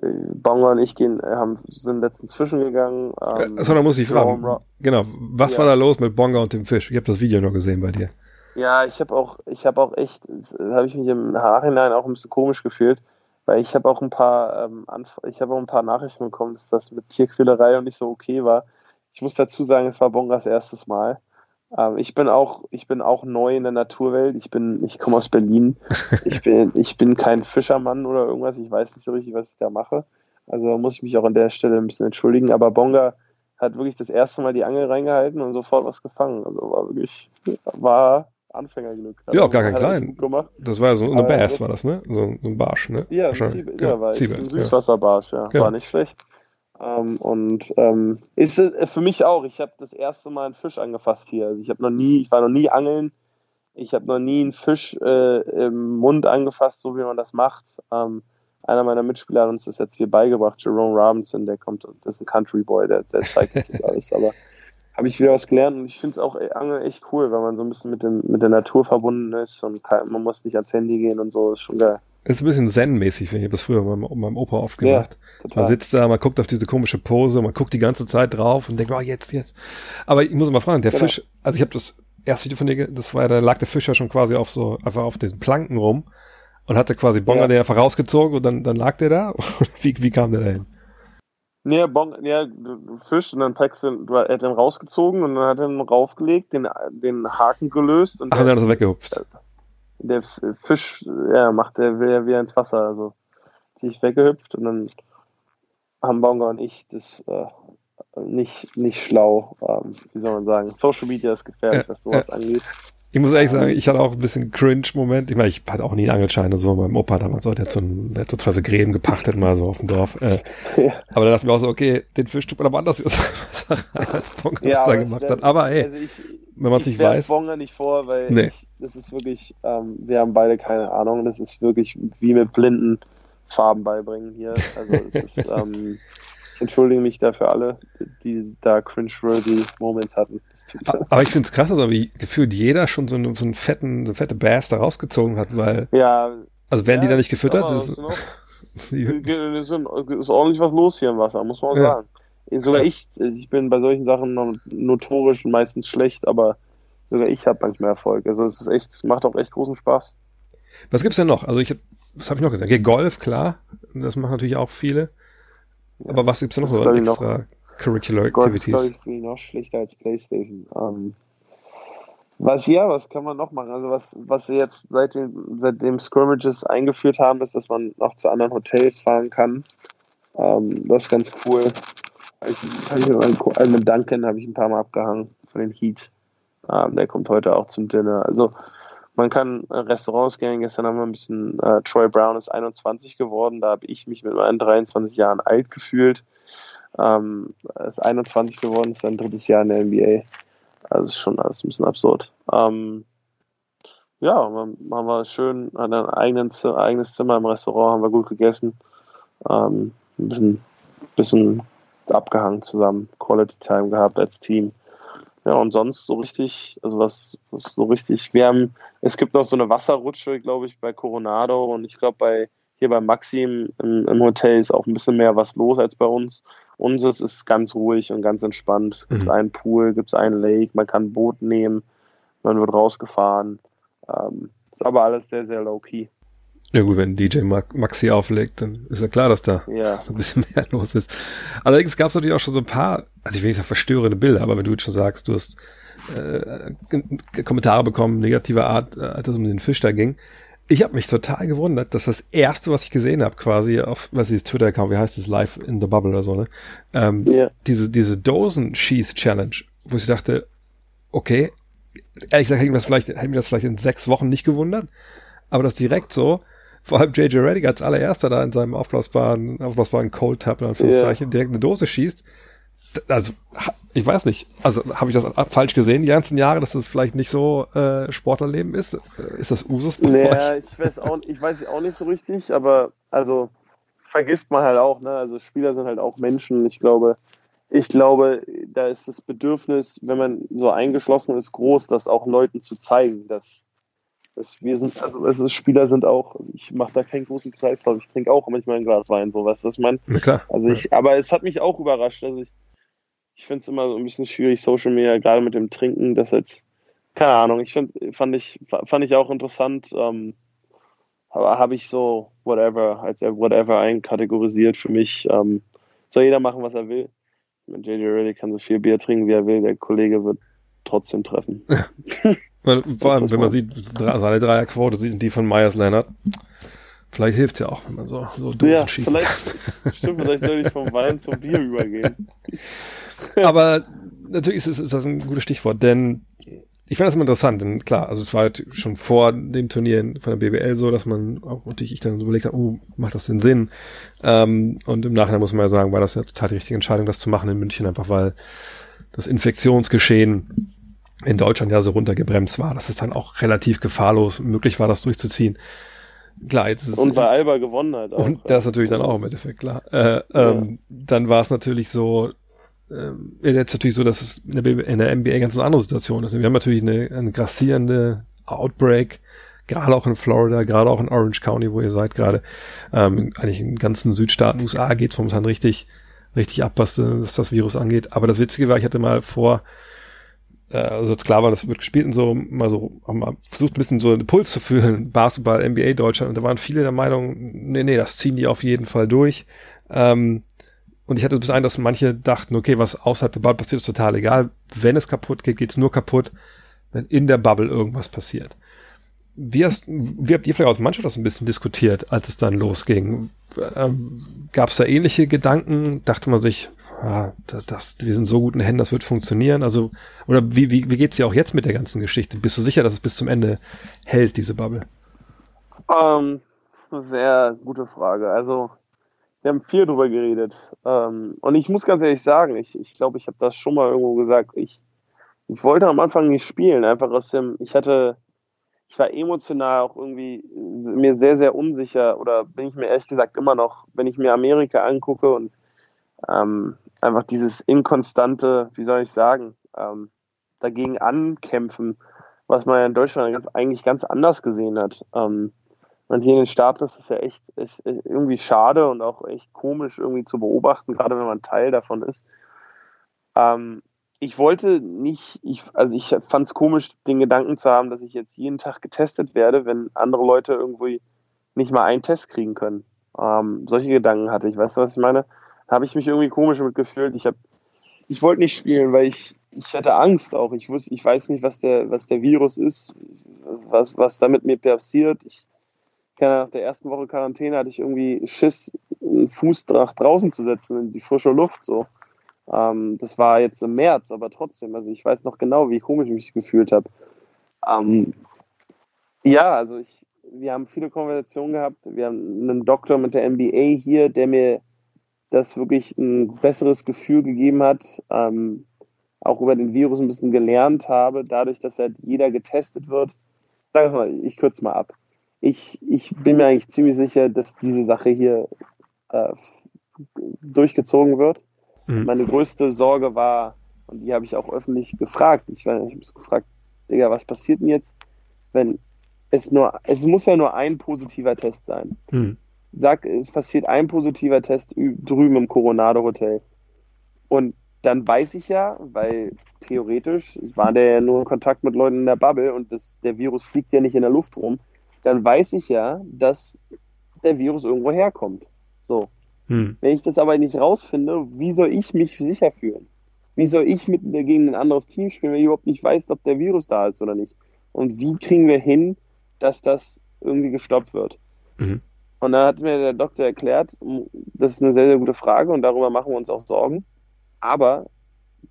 Bonga und ich gehen, äh, haben, sind letztens fischen gegangen. Ähm, Achso, da muss ich fragen. Genau, was ja. war da los mit Bonga und dem Fisch? Ich habe das Video noch gesehen bei dir. Ja, ich habe auch, ich habe auch echt, habe ich mich im Nachhinein auch ein bisschen komisch gefühlt, weil ich habe auch ein paar, ähm, ich habe auch ein paar Nachrichten bekommen, dass das mit Tierquälerei und nicht so okay war. Ich muss dazu sagen, es war Bongas erstes Mal. Ähm, ich bin auch, ich bin auch neu in der Naturwelt. Ich bin, ich komme aus Berlin. Ich bin, ich bin kein Fischermann oder irgendwas. Ich weiß nicht so richtig, was ich da mache. Also muss ich mich auch an der Stelle ein bisschen entschuldigen. Aber Bonga hat wirklich das erste Mal die Angel reingehalten und sofort was gefangen. Also war wirklich, war Anfängerglück. Ja, auch gar kein klein. Das war ja so eine Bass, war das, ne? So, ein Barsch, ne? Ja, Ziebe, genau. ja, war Ziebe, ein Süßwasserbarsch, ja. Genau. War nicht schlecht. Ähm, und ähm, ist es für mich auch. Ich habe das erste Mal einen Fisch angefasst hier. Also ich habe noch nie, ich war noch nie angeln. Ich habe noch nie einen Fisch äh, im Mund angefasst, so wie man das macht. Ähm, einer meiner Mitspieler hat uns das jetzt hier beigebracht, Jerome Robinson, der kommt, das ist ein Country Boy, der, der zeigt uns das alles. Aber habe ich wieder was gelernt und ich finde es auch Angeln echt cool, weil man so ein bisschen mit, dem, mit der Natur verbunden ist und kann, man muss nicht ans Handy gehen und so, ist schon geil. Ist ein bisschen Zen-mäßig, ich. habe das früher mit meinem Opa oft gemacht. Ja, man sitzt da, man guckt auf diese komische Pose, man guckt die ganze Zeit drauf und denkt, oh, jetzt, jetzt. Aber ich muss mal fragen, der genau. Fisch, also ich habe das erste Video von dir, das war ja, da lag der Fisch ja schon quasi auf so, einfach auf diesen Planken rum und hatte quasi Bonga ja. den einfach rausgezogen und dann, dann lag der da? wie, wie kam der da hin? Nee, bon, ja, Fisch und dann packst du, du, er hat den rausgezogen und dann hat er ihn raufgelegt, den, den Haken gelöst und Ach, dann hat er weggehupft. Äh, der Fisch, ja, macht der ja wieder ins Wasser, also sich weggehüpft und dann haben Bonga und ich das äh, nicht, nicht schlau, ähm, wie soll man sagen. Social Media ist gefährlich, was sowas äh, angeht. Ich muss ehrlich sagen, ich hatte auch ein bisschen Cringe-Moment. Ich meine, ich hatte auch nie einen Angelschein und so. Mein Opa damals, der hat so, ein, der hat so zwei so Gräben gepachtet mal so auf dem Dorf. Äh, ja. Aber da dachte ich mir auch so, okay, den Fisch tut man aber anders als Bonga ja, da gemacht hat. Aber ey, also ich, wenn man es nicht weiß. Ich Bonga nicht vor, weil nee. ich, das ist wirklich, ähm, wir haben beide keine Ahnung. Das ist wirklich wie mit blinden Farben beibringen hier. Also ist, ähm, ich entschuldige mich dafür alle, die da cringe-worthy Moments hatten. Aber ich finde es krass, also wie gefühlt jeder schon so, einen, so einen fetten, so eine fette Bass da rausgezogen hat, weil. Ja. Also werden ja, die da nicht gefüttert? Das ist, ist, ordentlich was los hier im Wasser, muss man ja. sagen. Sogar ich, ich bin bei solchen Sachen notorisch meistens schlecht, aber sogar ich habe manchmal Erfolg. Also es ist echt, macht auch echt großen Spaß. Was gibt's denn noch? Also ich, was habe ich noch gesagt? Okay, Golf, klar, das machen natürlich auch viele. Ja, Aber was gibt's denn noch so extra noch, Curricular Golf Activities? Golf ist noch schlechter als Playstation. Ähm, Was ja, was kann man noch machen? Also was, was sie jetzt seit dem, seitdem Scrimmages eingeführt haben, ist, dass man noch zu anderen Hotels fahren kann. Ähm, das ist ganz cool. Ich, ich also mit Duncan habe ich ein paar Mal abgehangen von den Heat. Ähm, der kommt heute auch zum Dinner. Also man kann äh, Restaurants gehen. Gestern haben wir ein bisschen, äh, Troy Brown ist 21 geworden. Da habe ich mich mit meinen 23 Jahren alt gefühlt. Ähm, ist 21 geworden, ist sein drittes Jahr in der NBA. Also ist schon alles ein bisschen absurd. Ähm, ja, man war schön, hat ein eigenes, eigenes Zimmer im Restaurant, haben wir gut gegessen. Ähm, ein bisschen, bisschen abgehangen zusammen, Quality Time gehabt als Team. Ja, und sonst so richtig, also was, was so richtig, wir haben, es gibt noch so eine Wasserrutsche, glaube ich, bei Coronado und ich glaube bei hier bei Maxim im, im, Hotel ist auch ein bisschen mehr was los als bei uns. Unseres ist ganz ruhig und ganz entspannt. Es gibt mhm. einen Pool, gibt es einen Lake, man kann ein Boot nehmen, man wird rausgefahren. Ähm, ist aber alles sehr, sehr low-key. Ja gut, wenn DJ Maxi auflegt, dann ist ja klar, dass da ja. so ein bisschen mehr los ist. Allerdings gab es natürlich auch schon so ein paar, also ich will nicht sagen verstörende Bilder, aber wenn du jetzt schon sagst, du hast äh, Kommentare bekommen, negativer Art, äh, als es um den Fisch da ging, ich habe mich total gewundert, dass das erste, was ich gesehen habe, quasi auf, was ist Twitter-Account, wie heißt es, Live in the Bubble oder so, ne? Ähm, yeah. Diese, diese Dosen-Schieß-Challenge, wo ich dachte, okay, ehrlich gesagt, hätte mich das vielleicht, hätte mich das vielleicht in sechs Wochen nicht gewundert, aber das direkt so, vor allem JJ Reddick als allererster da in seinem aufblasbaren, aufblasbaren Cold Tap, in Anführungszeichen, yeah. direkt eine Dose schießt, also ich weiß nicht, also habe ich das falsch gesehen die ganzen Jahre, dass das vielleicht nicht so äh, Sportlerleben ist? Ist das Usus bei naja, euch? ich weiß auch, ich weiß auch nicht so richtig, aber also vergisst man halt auch, ne? Also Spieler sind halt auch Menschen. Ich glaube, ich glaube, da ist das Bedürfnis, wenn man so eingeschlossen ist, groß, das auch Leuten zu zeigen, dass, dass wir sind, also, also Spieler sind auch, ich mache da keinen großen Kreis drauf, ich trinke auch manchmal ein Glas Wein, so was das man. Na klar. Also ich, aber es hat mich auch überrascht, also ich ich finde es immer so ein bisschen schwierig, Social Media, gerade mit dem Trinken, das jetzt, keine Ahnung, ich find, fand ich, fand ich auch interessant, ähm, aber habe ich so whatever, als whatever einkategorisiert für mich. Ähm, soll jeder machen, was er will. Mit JJ Reddick kann so viel Bier trinken, wie er will, der Kollege wird trotzdem treffen. Vor allem, wenn man sieht, seine Dreierquote sieht die von Myers Leonard. Vielleicht hilft es ja auch, wenn man so, so Dosen ja, schießt. Vielleicht, stimmt, vielleicht soll ich vom Wein zum Bier übergehen. Aber natürlich ist, ist, ist das ein gutes Stichwort, denn ich fand das immer interessant, denn klar, also es war halt schon vor dem Turnier von der BBL so, dass man auch natürlich ich dann so überlegt habe, oh, macht das denn Sinn? Ähm, und im Nachhinein muss man ja sagen, war das ja total die richtige Entscheidung, das zu machen in München, einfach weil das Infektionsgeschehen in Deutschland ja so runtergebremst war, dass es dann auch relativ gefahrlos möglich war, das durchzuziehen. Klar, jetzt ist und bei Alba gewonnen hat. Auch. Und das natürlich dann auch im Endeffekt, klar. Äh, ja. ähm, dann war es natürlich so, ähm, jetzt natürlich so, dass es in der, in der NBA ganz eine andere Situation ist. Wir haben natürlich eine, eine grassierende Outbreak, gerade auch in Florida, gerade auch in Orange County, wo ihr seid gerade. Ähm, eigentlich in ganzen Südstaaten USA geht es momentan richtig, richtig ab, was, was das Virus angeht. Aber das Witzige war, ich hatte mal vor, also als klar war, das wird gespielt und so, mal so, haben mal versucht ein bisschen so einen Puls zu fühlen, Basketball, NBA Deutschland. Und da waren viele der Meinung, nee, nee, das ziehen die auf jeden Fall durch. Ähm, und ich hatte bis ein, dass manche dachten, okay, was außerhalb der Bubble passiert, ist total egal. Wenn es kaputt geht, geht es nur kaputt, wenn in der Bubble irgendwas passiert. Wie, hast, wie habt ihr vielleicht aus Mannschaft das ein bisschen diskutiert, als es dann losging? Ähm, Gab es da ähnliche Gedanken? Dachte man sich, ah, das, das, wir sind so gut in Händen, das wird funktionieren? Also, oder wie, wie, wie geht's dir auch jetzt mit der ganzen Geschichte? Bist du sicher, dass es bis zum Ende hält, diese Bubble? Ähm, sehr gute Frage. Also, wir haben viel drüber geredet. Ähm, und ich muss ganz ehrlich sagen, ich glaube, ich, glaub, ich habe das schon mal irgendwo gesagt. Ich, ich wollte am Anfang nicht spielen, einfach aus dem, ich hatte, ich war emotional auch irgendwie mir sehr, sehr unsicher oder bin ich mir ehrlich gesagt immer noch, wenn ich mir Amerika angucke und ähm, einfach dieses inkonstante, wie soll ich sagen, ähm, dagegen ankämpfen, was man ja in Deutschland ganz, eigentlich ganz anders gesehen hat. Ähm, und hier in den Staaten ist es ja echt, echt, irgendwie schade und auch echt komisch irgendwie zu beobachten, gerade wenn man Teil davon ist. Ähm, ich wollte nicht, ich, also ich fand es komisch, den Gedanken zu haben, dass ich jetzt jeden Tag getestet werde, wenn andere Leute irgendwie nicht mal einen Test kriegen können. Ähm, solche Gedanken hatte ich, weißt du, was ich meine? Habe ich mich irgendwie komisch mitgefühlt. Ich ich wollte nicht spielen, weil ich, ich hatte Angst auch. Ich wusste, ich weiß nicht, was der, was der Virus ist, was, was da mit mir passiert. Ich nach der ersten Woche Quarantäne hatte ich irgendwie Schiss, einen Fuß draußen zu setzen in die frische Luft. So. Ähm, das war jetzt im März, aber trotzdem, also ich weiß noch genau, wie komisch ich mich gefühlt habe. Ähm, ja, also ich, wir haben viele Konversationen gehabt. Wir haben einen Doktor mit der MBA hier, der mir das wirklich ein besseres Gefühl gegeben hat. Ähm, auch über den Virus ein bisschen gelernt habe, dadurch, dass halt jeder getestet wird. Sag mal, ich kürze mal ab. Ich, ich bin mir eigentlich ziemlich sicher, dass diese Sache hier äh, durchgezogen wird. Mhm. Meine größte Sorge war, und die habe ich auch öffentlich gefragt, ich, ich habe so gefragt, Digga, was passiert denn jetzt, wenn es nur, es muss ja nur ein positiver Test sein. Mhm. Sag, es passiert ein positiver Test drüben im Coronado Hotel. Und dann weiß ich ja, weil theoretisch war der ja nur in Kontakt mit Leuten in der Bubble und das, der Virus fliegt ja nicht in der Luft rum, dann weiß ich ja, dass der Virus irgendwo herkommt. So. Hm. Wenn ich das aber nicht rausfinde, wie soll ich mich sicher fühlen? Wie soll ich mit gegen ein anderes Team spielen, wenn ich überhaupt nicht weiß, ob der Virus da ist oder nicht? Und wie kriegen wir hin, dass das irgendwie gestoppt wird? Mhm. Und dann hat mir der Doktor erklärt, das ist eine sehr, sehr gute Frage und darüber machen wir uns auch Sorgen. Aber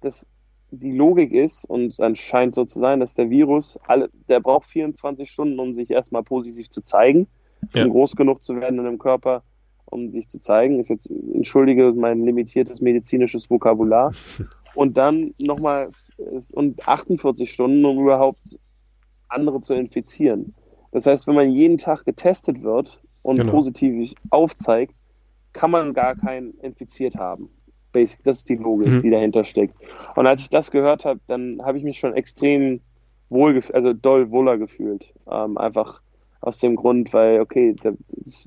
das, die Logik ist, und es scheint so zu sein, dass der Virus, alle, der braucht 24 Stunden, um sich erstmal positiv zu zeigen, ja. um groß genug zu werden in dem Körper, um sich zu zeigen. Ist jetzt, entschuldige mein limitiertes medizinisches Vokabular. Und dann nochmal, und 48 Stunden, um überhaupt andere zu infizieren. Das heißt, wenn man jeden Tag getestet wird und genau. positiv aufzeigt, kann man gar keinen infiziert haben. Basic, das ist die Logik, mhm. die dahinter steckt. Und als ich das gehört habe, dann habe ich mich schon extrem wohl, also doll wohler gefühlt. Ähm, einfach aus dem Grund, weil, okay, der,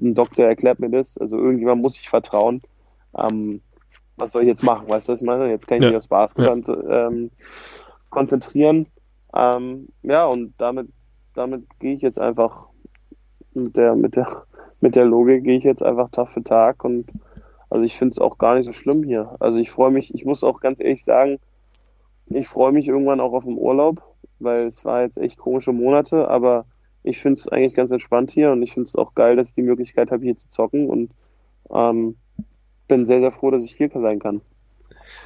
ein Doktor erklärt mir das, also irgendjemand muss ich vertrauen. Ähm, was soll ich jetzt machen? Weißt du, was ich meine? Jetzt kann ich ja. mich aufs Basketball ja. ähm, konzentrieren. Ähm, ja, und damit, damit gehe ich jetzt einfach mit der, mit der, mit der Logik gehe ich jetzt einfach Tag für Tag und also ich finde es auch gar nicht so schlimm hier. Also ich freue mich, ich muss auch ganz ehrlich sagen, ich freue mich irgendwann auch auf den Urlaub, weil es war jetzt echt komische Monate, aber ich finde es eigentlich ganz entspannt hier und ich finde es auch geil, dass ich die Möglichkeit habe, hier zu zocken und ähm, bin sehr, sehr froh, dass ich hier sein kann.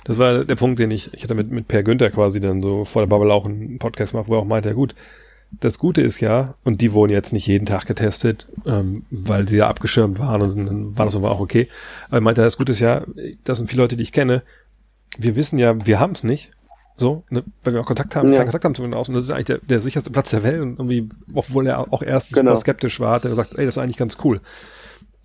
Das war der Punkt, den ich, ich hatte mit, mit Per Günther quasi dann so vor der Bubble auch einen Podcast gemacht, wo er auch meinte, ja gut, das Gute ist ja, und die wurden jetzt nicht jeden Tag getestet, ähm, weil sie ja abgeschirmt waren und dann war das aber auch okay. Aber er meinte, das Gute ist ja, das sind viele Leute, die ich kenne, wir wissen ja, wir haben es nicht. So, ne, weil wir auch Kontakt haben, ja. keinen Kontakt haben zu außen. Das ist eigentlich der, der sicherste Platz der Welt. Und irgendwie, obwohl er auch erst genau. super skeptisch war, hat er gesagt, ey, das ist eigentlich ganz cool.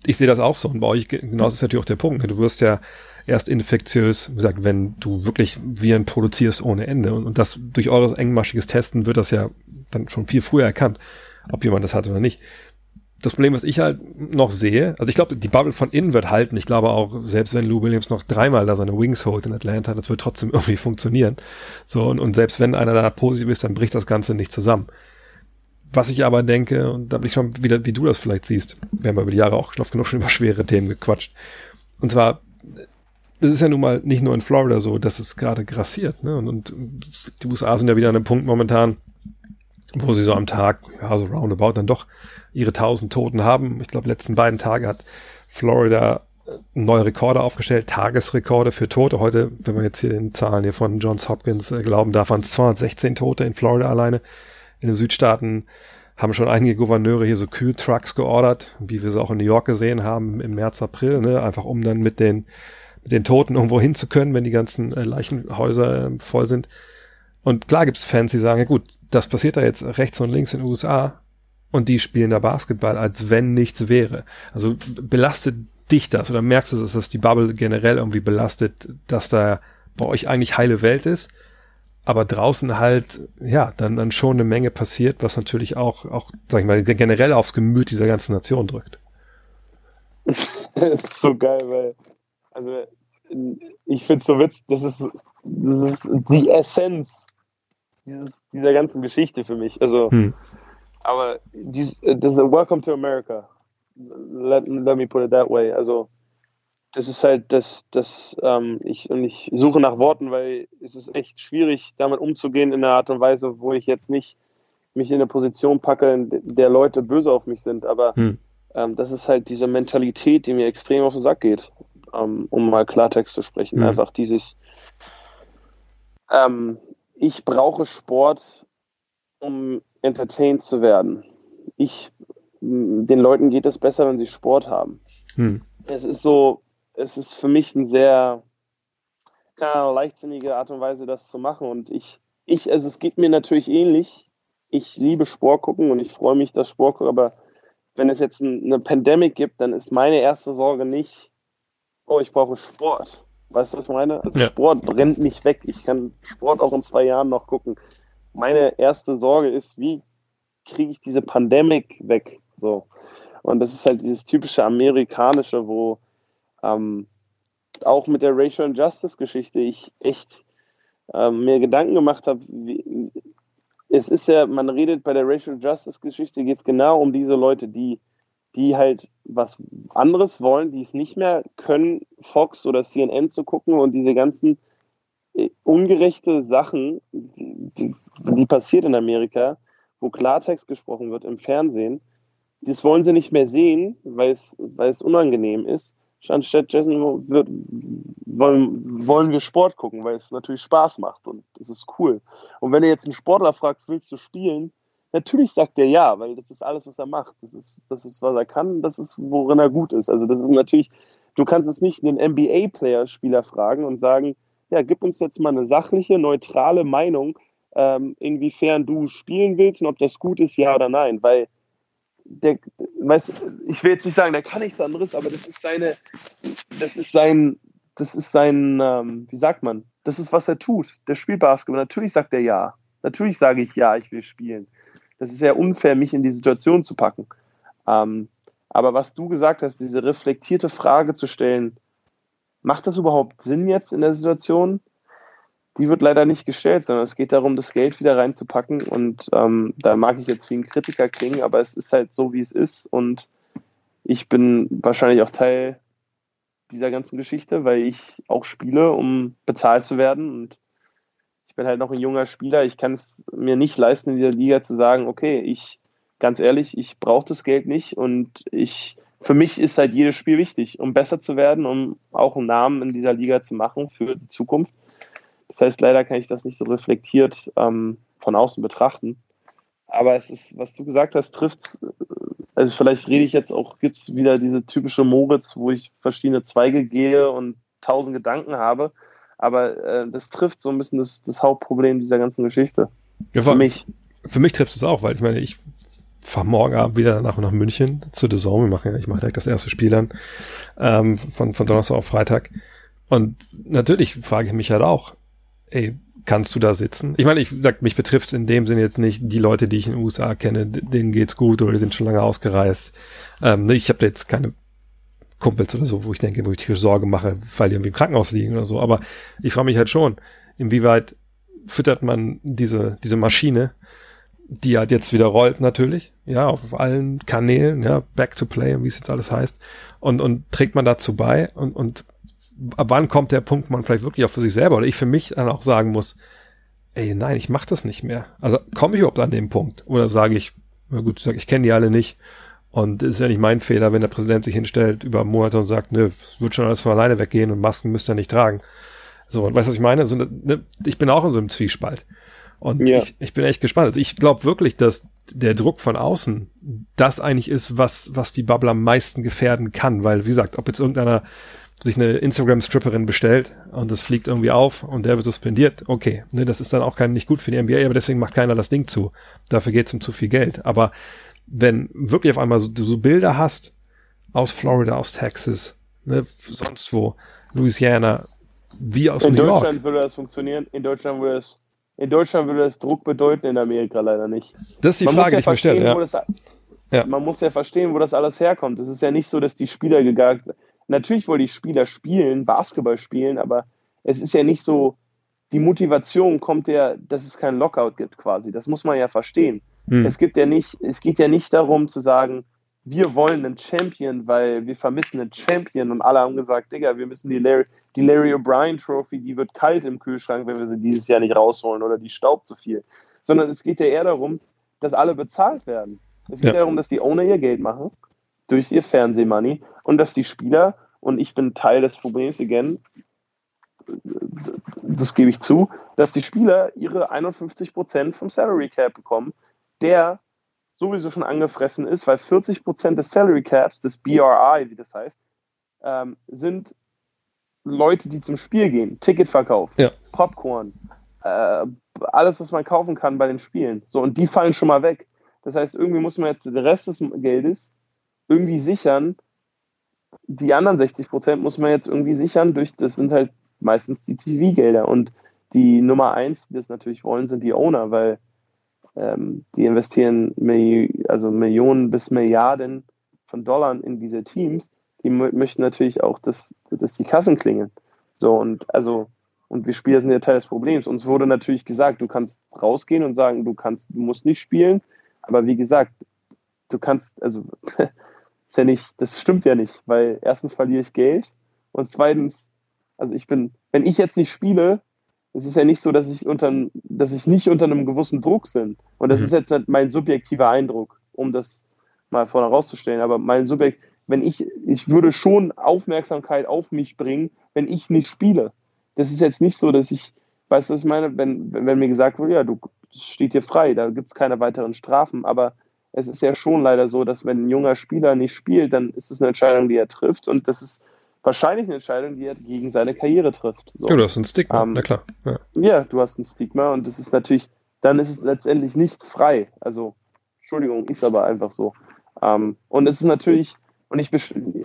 Ich sehe das auch so. Und bei euch, genau das ist natürlich auch der Punkt. Du wirst ja erst infektiös, wie gesagt, wenn du wirklich Viren produzierst ohne Ende. Und, und das durch eures engmaschiges Testen wird das ja dann schon viel früher erkannt, ob jemand das hat oder nicht. Das Problem, was ich halt noch sehe, also ich glaube, die Bubble von innen wird halten. Ich glaube auch, selbst wenn Lou Williams noch dreimal da seine Wings holt in Atlanta, das wird trotzdem irgendwie funktionieren. So, und, und selbst wenn einer da positiv ist, dann bricht das Ganze nicht zusammen. Was ich aber denke, und da bin ich schon wieder, wie du das vielleicht siehst, wir haben über die Jahre auch oft genug schon über schwere Themen gequatscht. Und zwar, das ist ja nun mal nicht nur in Florida so, dass es gerade grassiert. Ne? Und, und die USA sind ja wieder an einem Punkt momentan, wo sie so am Tag, ja, so roundabout dann doch ihre tausend Toten haben. Ich glaube, letzten beiden Tage hat Florida neue Rekorde aufgestellt, Tagesrekorde für Tote. Heute, wenn man jetzt hier den Zahlen hier von Johns Hopkins äh, glauben darf, waren es 216 Tote in Florida alleine. In den Südstaaten haben schon einige Gouverneure hier so Kühltrucks geordert, wie wir sie auch in New York gesehen haben im März, April, ne? einfach um dann mit den, mit den Toten irgendwo hin zu können, wenn die ganzen äh, Leichenhäuser äh, voll sind. Und klar gibt's Fans, die sagen, ja gut, das passiert da jetzt rechts und links in den USA und die spielen da Basketball, als wenn nichts wäre. Also belastet dich das oder merkst du, dass das die Bubble generell irgendwie belastet, dass da bei euch eigentlich heile Welt ist, aber draußen halt, ja, dann, dann schon eine Menge passiert, was natürlich auch, auch, sag ich mal, generell aufs Gemüt dieser ganzen Nation drückt. das ist so geil, weil, also, ich finde so witzig, das ist, das ist die Essenz dieses, dieser ganzen Geschichte für mich. Also, hm. aber dies, das ist Welcome to America. Let, let me put it that way. Also, das ist halt das, das ähm, ich, und ich suche nach Worten, weil es ist echt schwierig, damit umzugehen in einer Art und Weise, wo ich jetzt nicht mich in eine Position packe, in der Leute böse auf mich sind. Aber hm. ähm, das ist halt diese Mentalität, die mir extrem auf den Sack geht, ähm, um mal Klartext zu sprechen. Hm. Einfach dieses, ähm, ich brauche Sport, um entertained zu werden. Ich, den Leuten geht es besser, wenn sie Sport haben. Hm. Es ist so, es ist für mich ein sehr keine leichtsinnige Art und Weise, das zu machen. Und ich, ich, also es geht mir natürlich ähnlich. Ich liebe Sport gucken und ich freue mich, dass Sport gucke, aber wenn es jetzt eine Pandemie gibt, dann ist meine erste Sorge nicht, oh, ich brauche Sport. Weißt du, was ich meine? Also ja. Sport rennt nicht weg. Ich kann Sport auch in zwei Jahren noch gucken. Meine erste Sorge ist, wie kriege ich diese Pandemie weg? So. Und das ist halt dieses typische amerikanische, wo ähm, auch mit der Racial Justice Geschichte ich echt ähm, mir Gedanken gemacht habe. Es ist ja, man redet bei der Racial Justice Geschichte geht es genau um diese Leute, die, die halt was anderes wollen, die es nicht mehr können, Fox oder CNN zu gucken und diese ganzen äh, ungerechte Sachen, die, die passiert in Amerika, wo Klartext gesprochen wird im Fernsehen, das wollen sie nicht mehr sehen, weil es, es unangenehm ist anstatt Jason wird, wollen, wollen wir Sport gucken, weil es natürlich Spaß macht und das ist cool. Und wenn du jetzt einen Sportler fragst, willst du spielen? Natürlich sagt er ja, weil das ist alles, was er macht. Das ist, das ist, was er kann, das ist, worin er gut ist. Also das ist natürlich, du kannst es nicht einen NBA-Player-Spieler fragen und sagen, ja, gib uns jetzt mal eine sachliche, neutrale Meinung, ähm, inwiefern du spielen willst und ob das gut ist, ja oder nein, weil der, weiß, ich will jetzt nicht sagen, der kann nichts anderes, aber das ist seine, das ist sein, das ist sein, ähm, wie sagt man, das ist, was er tut. Der spielt Basketball. Natürlich sagt er ja. Natürlich sage ich ja, ich will spielen. Das ist ja unfair, mich in die Situation zu packen. Ähm, aber was du gesagt hast, diese reflektierte Frage zu stellen, macht das überhaupt Sinn jetzt in der Situation? die wird leider nicht gestellt, sondern es geht darum, das Geld wieder reinzupacken. Und ähm, da mag ich jetzt wie ein Kritiker klingen, aber es ist halt so, wie es ist. Und ich bin wahrscheinlich auch Teil dieser ganzen Geschichte, weil ich auch spiele, um bezahlt zu werden. Und ich bin halt noch ein junger Spieler. Ich kann es mir nicht leisten, in dieser Liga zu sagen, okay, ich, ganz ehrlich, ich brauche das Geld nicht und ich, für mich ist halt jedes Spiel wichtig, um besser zu werden, um auch einen Namen in dieser Liga zu machen für die Zukunft. Das heißt, leider kann ich das nicht so reflektiert ähm, von außen betrachten. Aber es ist, was du gesagt hast, trifft äh, also vielleicht rede ich jetzt auch, gibt es wieder diese typische Moritz, wo ich verschiedene Zweige gehe und tausend Gedanken habe. Aber äh, das trifft so ein bisschen das, das Hauptproblem dieser ganzen Geschichte. Ja, für mich. Für mich trifft es auch, weil ich meine, ich fahre morgen Abend wieder nach, nach München zu The Zone. Wir machen ich mache direkt das erste Spiel dann ähm, von, von Donnerstag auf Freitag. Und natürlich frage ich mich halt auch, ey, kannst du da sitzen? Ich meine, ich sag, mich betrifft es in dem Sinne jetzt nicht die Leute, die ich in den USA kenne, denen geht's gut oder die sind schon lange ausgereist. Ähm, ich habe da jetzt keine Kumpels oder so, wo ich denke, wo ich tierische Sorge mache, weil die irgendwie im Krankenhaus liegen oder so. Aber ich frage mich halt schon, inwieweit füttert man diese, diese Maschine, die halt jetzt wieder rollt natürlich, ja, auf allen Kanälen, ja, back to play, wie es jetzt alles heißt, und, und trägt man dazu bei und, und ab wann kommt der Punkt, man vielleicht wirklich auch für sich selber oder ich für mich dann auch sagen muss, ey, nein, ich mach das nicht mehr. Also komme ich überhaupt an den Punkt? Oder sage ich, na gut, ich, sag, ich kenne die alle nicht und es ist ja nicht mein Fehler, wenn der Präsident sich hinstellt über Monate und sagt, nö, es wird schon alles von alleine weggehen und Masken müsst ihr nicht tragen. So, und weißt du, was ich meine? Also, ne, ich bin auch in so einem Zwiespalt. Und ja. ich, ich bin echt gespannt. Also ich glaube wirklich, dass der Druck von außen das eigentlich ist, was, was die Bubble am meisten gefährden kann. Weil, wie gesagt, ob jetzt irgendeiner sich eine Instagram-Stripperin bestellt und das fliegt irgendwie auf und der wird suspendiert, okay, ne, das ist dann auch kein, nicht gut für die NBA, aber deswegen macht keiner das Ding zu. Dafür geht es um zu viel Geld. Aber wenn wirklich auf einmal so, du so Bilder hast aus Florida, aus Texas, ne, sonst wo, Louisiana, wie aus in New York. In Deutschland würde das funktionieren, in Deutschland würde es in Deutschland würde das Druck bedeuten, in Amerika leider nicht. Das ist die man Frage, ja die ich mir stelle. Ja. ja. Man muss ja verstehen, wo das alles herkommt. Es ist ja nicht so, dass die Spieler gegangen natürlich wollen die Spieler spielen, Basketball spielen, aber es ist ja nicht so, die Motivation kommt ja, dass es keinen Lockout gibt quasi. Das muss man ja verstehen. Hm. Es gibt ja nicht, es geht ja nicht darum zu sagen, wir wollen einen Champion, weil wir vermissen einen Champion und alle haben gesagt, Digga, wir müssen die Larry, die Larry O'Brien Trophy, die wird kalt im Kühlschrank, wenn wir sie dieses Jahr nicht rausholen oder die staubt zu viel. Sondern es geht ja eher darum, dass alle bezahlt werden. Es geht ja. darum, dass die Owner ihr Geld machen durch ihr Fernsehmoney und dass die Spieler, und ich bin Teil des Problems, again, das gebe ich zu, dass die Spieler ihre 51% vom Salary Cap bekommen, der sowieso schon angefressen ist, weil 40% des Salary Caps, des BRI, wie das heißt, ähm, sind Leute, die zum Spiel gehen, Ticketverkauf, ja. Popcorn, äh, alles, was man kaufen kann bei den Spielen. So, und die fallen schon mal weg. Das heißt, irgendwie muss man jetzt den Rest des Geldes irgendwie sichern. Die anderen 60% muss man jetzt irgendwie sichern durch, das sind halt meistens die TV-Gelder. Und die Nummer eins, die das natürlich wollen, sind die Owner, weil ähm, die investieren Milli also Millionen bis Milliarden von Dollar in diese Teams. Die möchten natürlich auch, dass, dass die Kassen klingeln. So und also und wir Spieler sind ja Teil des Problems. Uns wurde natürlich gesagt, du kannst rausgehen und sagen, du kannst, du musst nicht spielen. Aber wie gesagt, du kannst, also ist ja nicht, das stimmt ja nicht, weil erstens verliere ich Geld und zweitens, also ich bin, wenn ich jetzt nicht spiele, es ist ja nicht so, dass ich unter, dass ich nicht unter einem gewissen Druck bin. Und das mhm. ist jetzt nicht mein subjektiver Eindruck, um das mal vorne rauszustellen. Aber mein Subjekt, wenn ich, ich würde schon Aufmerksamkeit auf mich bringen, wenn ich nicht spiele. Das ist jetzt nicht so, dass ich, weißt du, was ich meine, wenn, wenn mir gesagt wird, ja, du steht hier frei, da gibt es keine weiteren Strafen, aber es ist ja schon leider so, dass wenn ein junger Spieler nicht spielt, dann ist es eine Entscheidung, die er trifft und das ist wahrscheinlich eine Entscheidung, die er gegen seine Karriere trifft. So. Ja, du hast ein Stigma, ähm, na klar. Ja. ja. du hast ein Stigma und das ist natürlich, dann ist es letztendlich nicht frei. Also, Entschuldigung, ist aber einfach so. Ähm, und es ist natürlich, und ich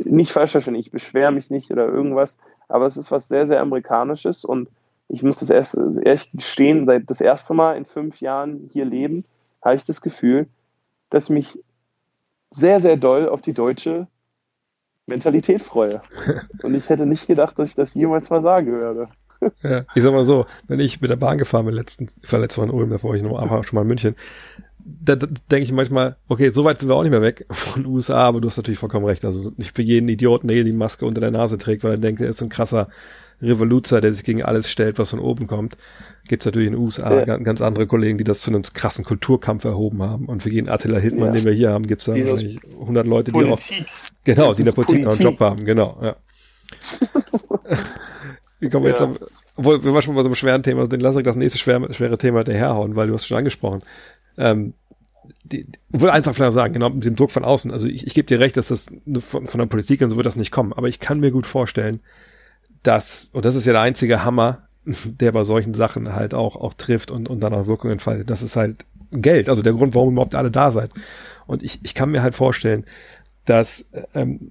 nicht falsch verstehen, ich beschwere mich nicht oder irgendwas, aber es ist was sehr, sehr Amerikanisches und ich muss das erst ehrlich gestehen, seit das erste Mal in fünf Jahren hier leben, habe ich das Gefühl, dass mich sehr, sehr doll auf die deutsche Mentalität freue. Und ich hätte nicht gedacht, dass ich das jemals mal sagen würde. Ja, ich sag mal so, wenn ich mit der Bahn gefahren bin, letzten, war Mal in Ulm, da war ich noch aber schon mal in München, da, da denke ich manchmal, okay, so weit sind wir auch nicht mehr weg von den USA, aber du hast natürlich vollkommen recht. Also nicht für jeden Idioten, der die Maske unter der Nase trägt, weil er denkt, er ist so ein krasser Revoluzer, der sich gegen alles stellt, was von oben kommt. Gibt es natürlich in den USA ja. ganz andere Kollegen, die das zu einem krassen Kulturkampf erhoben haben. Und für jeden Attila Hildmann, ja. den wir hier haben, gibt es da wahrscheinlich 100 Leute, die Politik. auch, genau, das die in der Politik, Politik noch einen Job haben, genau, ja. Wie kommen wir jetzt, obwohl wir waren schon bei so einem schweren Thema, den lass ich das nächste schwere, schwere Thema daherhauen, weil du hast schon angesprochen. Ähm, die, die, will einfach vielleicht sagen, genau, mit dem Druck von außen. Also ich, ich gebe dir recht, dass das von, von der Politik und so wird das nicht kommen. Aber ich kann mir gut vorstellen, dass, und das ist ja der einzige Hammer, der bei solchen Sachen halt auch, auch trifft und, und dann auch Wirkungen entfaltet. Das ist halt Geld, also der Grund, warum überhaupt alle da seid. Und ich, ich kann mir halt vorstellen, dass ähm,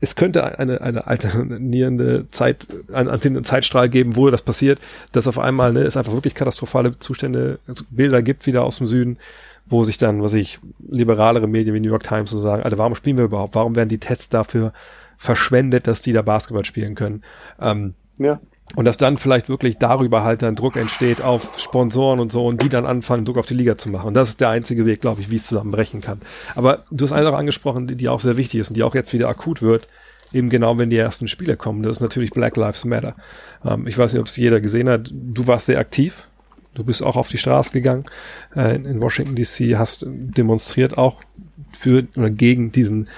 es könnte eine, eine alternierende Zeit, einen alternierenden Zeitstrahl geben, wo das passiert, dass auf einmal ne, es einfach wirklich katastrophale Zustände, Bilder gibt wieder aus dem Süden, wo sich dann, was ich, liberalere Medien wie New York Times so sagen, Alter, warum spielen wir überhaupt? Warum werden die Tests dafür verschwendet, dass die da Basketball spielen können? Ähm, ja. Und dass dann vielleicht wirklich darüber halt dann Druck entsteht auf Sponsoren und so und die dann anfangen, Druck auf die Liga zu machen. Und das ist der einzige Weg, glaube ich, wie es zusammenbrechen kann. Aber du hast eine Sache angesprochen, die, die auch sehr wichtig ist und die auch jetzt wieder akut wird, eben genau, wenn die ersten Spiele kommen. Das ist natürlich Black Lives Matter. Ähm, ich weiß nicht, ob es jeder gesehen hat. Du warst sehr aktiv. Du bist auch auf die Straße gegangen äh, in, in Washington DC, hast demonstriert auch für oder gegen diesen,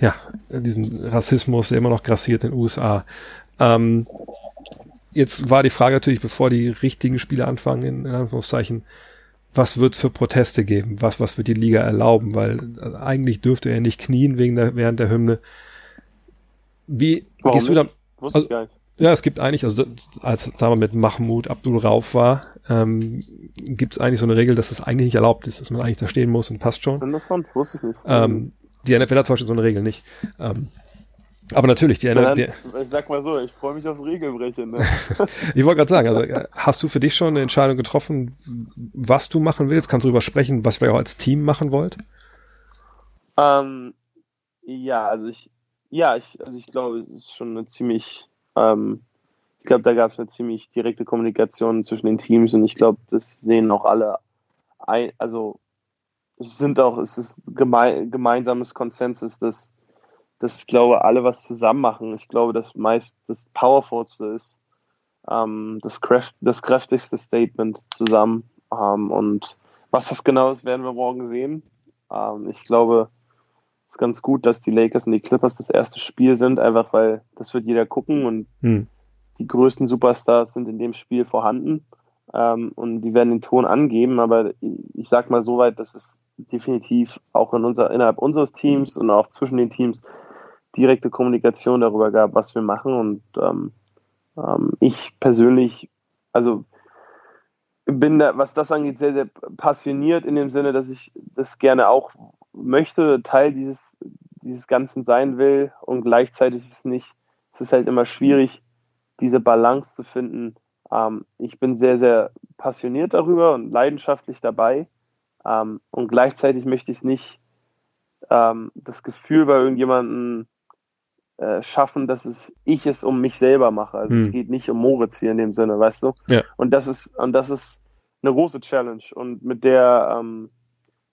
ja, diesen Rassismus, der immer noch grassiert in den USA. Ähm, jetzt war die Frage natürlich, bevor die richtigen Spiele anfangen, in, in Anführungszeichen, was wird für Proteste geben? Was, was wird die Liga erlauben? Weil äh, eigentlich dürfte er nicht knien wegen der, während der Hymne. Wie Warum gehst du dann? Also, ja, es gibt eigentlich, also als wir mit Mahmoud Abdul Rauf war, ähm, gibt es eigentlich so eine Regel, dass es das eigentlich nicht erlaubt ist, dass man eigentlich da stehen muss und passt schon. Interessant, wusste ich nicht. Ähm, die NFL hat zum Beispiel so eine Regel nicht. Ähm, aber natürlich, die NFL. Ich sag mal so, ich freue mich aufs Regelbrechen. Ne? ich wollte gerade sagen, also hast du für dich schon eine Entscheidung getroffen, was du machen willst? Kannst du darüber sprechen, was wir auch als Team machen wollt? Ähm, ja, also ich, ja, ich, also ich glaube, es ist schon eine ziemlich, ähm, ich glaube, da gab es eine ziemlich direkte Kommunikation zwischen den Teams und ich glaube, das sehen auch alle ein, also es sind auch, es ist geme gemeinsames Konsensus, dass, dass ich glaube, alle was zusammen machen. Ich glaube, dass meist das Powerfulste ist, ähm, das, Kraft, das kräftigste Statement zusammen. Ähm, und was das genau ist, werden wir morgen sehen. Ähm, ich glaube, es ist ganz gut, dass die Lakers und die Clippers das erste Spiel sind, einfach weil das wird jeder gucken und hm. die größten Superstars sind in dem Spiel vorhanden. Ähm, und die werden den Ton angeben, aber ich sag mal so weit, dass es definitiv auch in unser, innerhalb unseres Teams und auch zwischen den Teams direkte Kommunikation darüber gab, was wir machen. Und ähm, ähm, ich persönlich, also bin da, was das angeht, sehr, sehr passioniert in dem Sinne, dass ich das gerne auch möchte, Teil dieses, dieses Ganzen sein will und gleichzeitig ist es nicht, es ist halt immer schwierig, diese Balance zu finden. Ähm, ich bin sehr, sehr passioniert darüber und leidenschaftlich dabei ähm, und gleichzeitig möchte ich nicht ähm, das Gefühl bei irgendjemandem äh, schaffen, dass es ich es um mich selber mache. Also hm. es geht nicht um Moritz hier in dem Sinne, weißt du? Ja. Und das ist und das ist eine große Challenge und mit der ähm,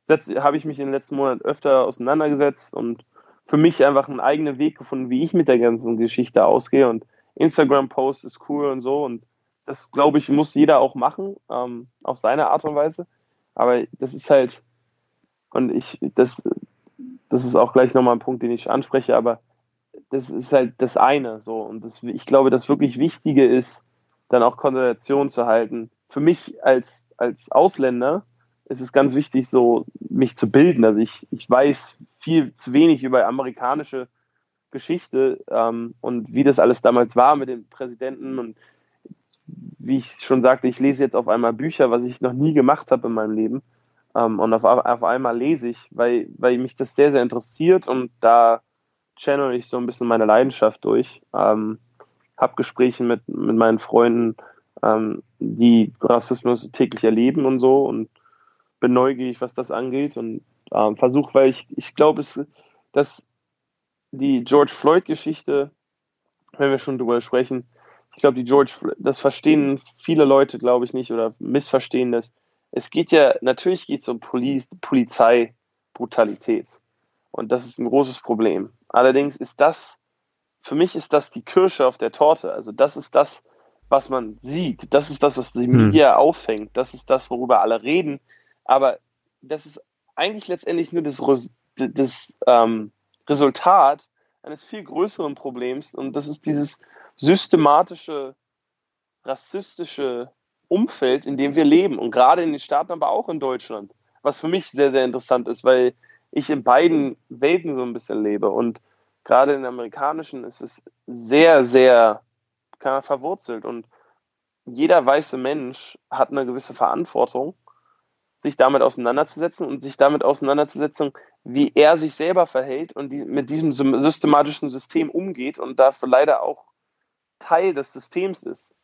habe ich mich in den letzten Monaten öfter auseinandergesetzt und für mich einfach einen eigenen Weg gefunden, wie ich mit der ganzen Geschichte ausgehe und Instagram-Post ist cool und so und das glaube ich muss jeder auch machen ähm, auf seine Art und Weise, aber das ist halt und ich das das ist auch gleich nochmal ein Punkt, den ich anspreche, aber das ist halt das eine so. Und das, ich glaube, das wirklich Wichtige ist, dann auch Konzentration zu halten. Für mich als, als Ausländer ist es ganz wichtig, so mich zu bilden. Also ich, ich weiß viel zu wenig über amerikanische Geschichte ähm, und wie das alles damals war mit dem Präsidenten und wie ich schon sagte, ich lese jetzt auf einmal Bücher, was ich noch nie gemacht habe in meinem Leben. Ähm, und auf, auf einmal lese ich, weil, weil mich das sehr, sehr interessiert und da channel ich so ein bisschen meine Leidenschaft durch. Ähm, hab Gespräche mit, mit meinen Freunden, ähm, die Rassismus täglich erleben und so und bin neugierig, was das angeht und ähm, versuche, weil ich, ich glaube, dass die George Floyd-Geschichte, wenn wir schon drüber sprechen, ich glaube, die George, das verstehen viele Leute, glaube ich, nicht oder missverstehen das. Es geht ja, natürlich geht es um Poliz Polizeibrutalität. Und das ist ein großes Problem. Allerdings ist das, für mich ist das die Kirsche auf der Torte. Also das ist das, was man sieht. Das ist das, was die. Media hm. auffängt. Das ist das, worüber alle reden. Aber das ist eigentlich letztendlich nur das, das ähm, Resultat eines viel größeren Problems. Und das ist dieses systematische, rassistische Umfeld, in dem wir leben. Und gerade in den Staaten, aber auch in Deutschland. Was für mich sehr, sehr interessant ist, weil ich in beiden Welten so ein bisschen lebe. Und gerade in den amerikanischen ist es sehr, sehr verwurzelt. Und jeder weiße Mensch hat eine gewisse Verantwortung, sich damit auseinanderzusetzen und sich damit auseinanderzusetzen, wie er sich selber verhält und mit diesem systematischen System umgeht und dafür leider auch Teil des Systems ist.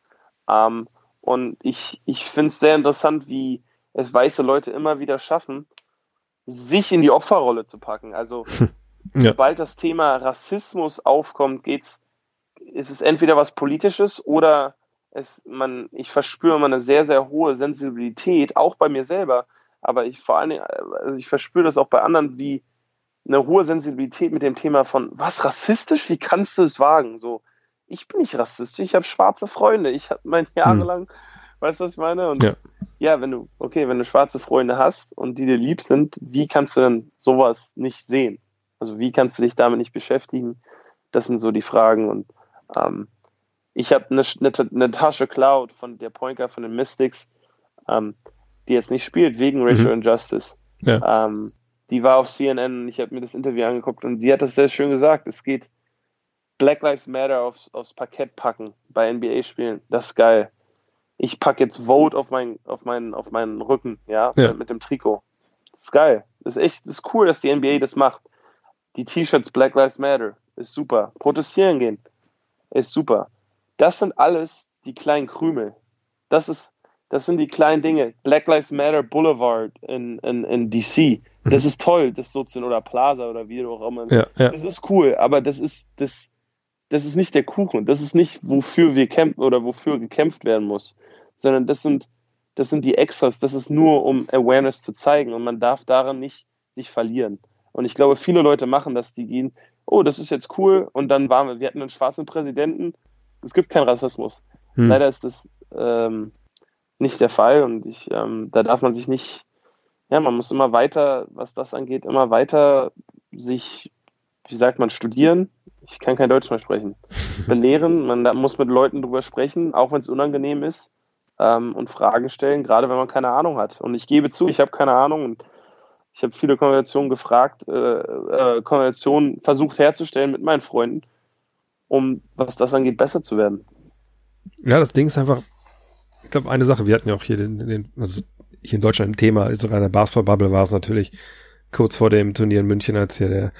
Ähm, und ich, ich finde es sehr interessant, wie es weiße Leute immer wieder schaffen, sich in die Opferrolle zu packen. Also ja. sobald das Thema Rassismus aufkommt, geht's, ist es entweder was Politisches oder es, man, ich verspüre immer eine sehr, sehr hohe Sensibilität, auch bei mir selber, aber ich vor allen Dingen, also ich verspüre das auch bei anderen, wie eine hohe Sensibilität mit dem Thema von, was rassistisch, wie kannst du es wagen? So, ich bin nicht rassistisch, ich habe schwarze Freunde, ich habe mein jahrelang, hm. Weißt du, was ich meine? Und ja ja, wenn du, okay, wenn du schwarze Freunde hast und die dir lieb sind, wie kannst du denn sowas nicht sehen? Also wie kannst du dich damit nicht beschäftigen? Das sind so die Fragen. Und ähm, ich habe eine, eine, eine, Tasche Cloud von der Pointer von den Mystics, ähm, die jetzt nicht spielt wegen Racial mhm. Injustice. Ja. Ähm, die war auf CNN, ich habe mir das Interview angeguckt und sie hat das sehr schön gesagt. Es geht Black Lives Matter aufs, aufs Parkett packen bei NBA-Spielen. Das ist geil ich packe jetzt Vote auf meinen, auf meinen, auf meinen Rücken, ja, ja. Mit, dem Trikot. Das ist geil. Das ist echt, das ist cool, dass die NBA das macht. Die T-Shirts Black Lives Matter ist super. Protestieren gehen ist super. Das sind alles die kleinen Krümel. Das ist, das sind die kleinen Dinge. Black Lives Matter Boulevard in, in, in DC. Das mhm. ist toll, das so zu, oder Plaza oder wie auch immer. Ja, ja. Das ist cool, aber das ist, das, das ist nicht der Kuchen. Das ist nicht, wofür wir kämpfen oder wofür gekämpft werden muss sondern das sind das sind die Extras, das ist nur, um Awareness zu zeigen und man darf daran nicht sich verlieren. Und ich glaube, viele Leute machen das, die gehen, oh, das ist jetzt cool und dann waren wir, wir hatten einen schwarzen Präsidenten, es gibt keinen Rassismus. Hm. Leider ist das ähm, nicht der Fall und ich, ähm, da darf man sich nicht, ja, man muss immer weiter, was das angeht, immer weiter sich, wie sagt man, studieren. Ich kann kein Deutsch mehr sprechen. Belehren, man muss mit Leuten drüber sprechen, auch wenn es unangenehm ist ähm, und Fragen stellen, gerade wenn man keine Ahnung hat. Und ich gebe zu, ich habe keine Ahnung und ich habe viele Konversationen gefragt, äh, äh, Konversationen versucht herzustellen mit meinen Freunden, um, was das angeht, besser zu werden. Ja, das Ding ist einfach, ich glaube, eine Sache, wir hatten ja auch hier den, den also hier in Deutschland ein Thema, sogar in der Basketball-Bubble war es natürlich kurz vor dem Turnier in München, als hier der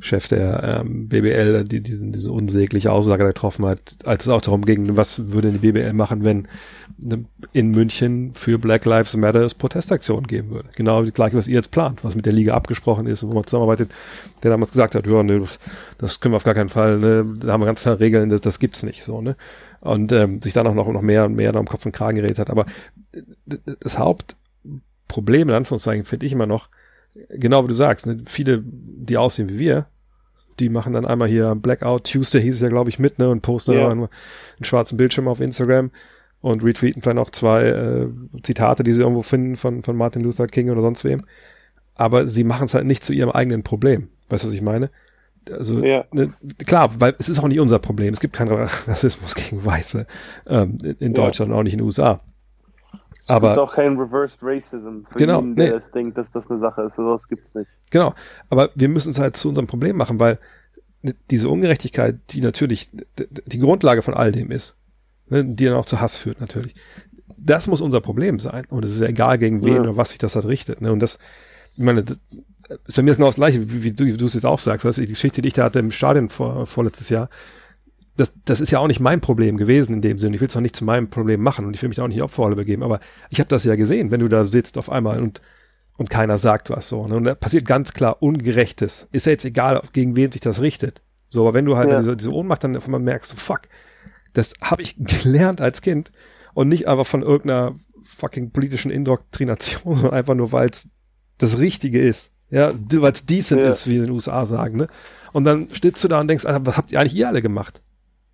Chef der ähm, BBL die, diesen, diese unsägliche Aussage getroffen hat, als es auch darum ging, was würde die BBL machen, wenn ne, in München für Black Lives Matter es Protestaktionen geben würde. Genau gleich, was ihr jetzt plant, was mit der Liga abgesprochen ist und wo man zusammenarbeitet, der damals gesagt hat, ja, ne, das können wir auf gar keinen Fall, ne, da haben wir ganz klar Regeln, das, das gibt's nicht so, ne? Und ähm, sich dann auch noch, noch mehr und mehr da um Kopf und Kragen geredet hat. Aber das Hauptproblem, in Anführungszeichen, finde ich immer noch, genau wie du sagst, ne, viele, die aussehen wie wir, die machen dann einmal hier Blackout Tuesday hieß es ja, glaube ich, mit, ne, und posten yeah. dann einen schwarzen Bildschirm auf Instagram und retweeten vielleicht noch zwei äh, Zitate, die sie irgendwo finden von, von Martin Luther King oder sonst wem. Aber sie machen es halt nicht zu ihrem eigenen Problem. Weißt du, was ich meine? Also ja. ne, klar, weil es ist auch nicht unser Problem. Es gibt keinen Rassismus gegen Weiße ähm, in, in Deutschland ja. und auch nicht in den USA. Aber, es gibt auch kein Reversed Racism für genau, jeden, der nee. es denkt, dass das eine Sache ist. Sowas gibt es nicht. Genau, aber wir müssen es halt zu unserem Problem machen, weil diese Ungerechtigkeit, die natürlich die Grundlage von all dem ist, ne, die dann auch zu Hass führt natürlich, das muss unser Problem sein. Und es ist ja egal, gegen wen ja. oder was sich das halt richtet. Ne? Und das, ich meine, das ist bei mir genau das Gleiche, wie, wie du, es jetzt auch sagst. Weißt du, die Geschichte, die ich da hatte im Stadion vor, vorletztes Jahr, das, das ist ja auch nicht mein Problem gewesen in dem Sinne. Ich will es auch nicht zu meinem Problem machen und ich will mich da auch nicht Opferrolle begeben. Aber ich habe das ja gesehen, wenn du da sitzt auf einmal und und keiner sagt was so. Ne? Und da passiert ganz klar Ungerechtes. Ist ja jetzt egal, gegen wen sich das richtet. So, aber wenn du halt ja. diese, diese Ohnmacht dann auf einmal merkst, fuck, das habe ich gelernt als Kind und nicht einfach von irgendeiner fucking politischen Indoktrination, sondern einfach nur, weil es das Richtige ist. Ja, weil es decent ja. ist, wie in den USA sagen, ne? Und dann stehst du da und denkst, was habt ihr eigentlich ihr alle gemacht?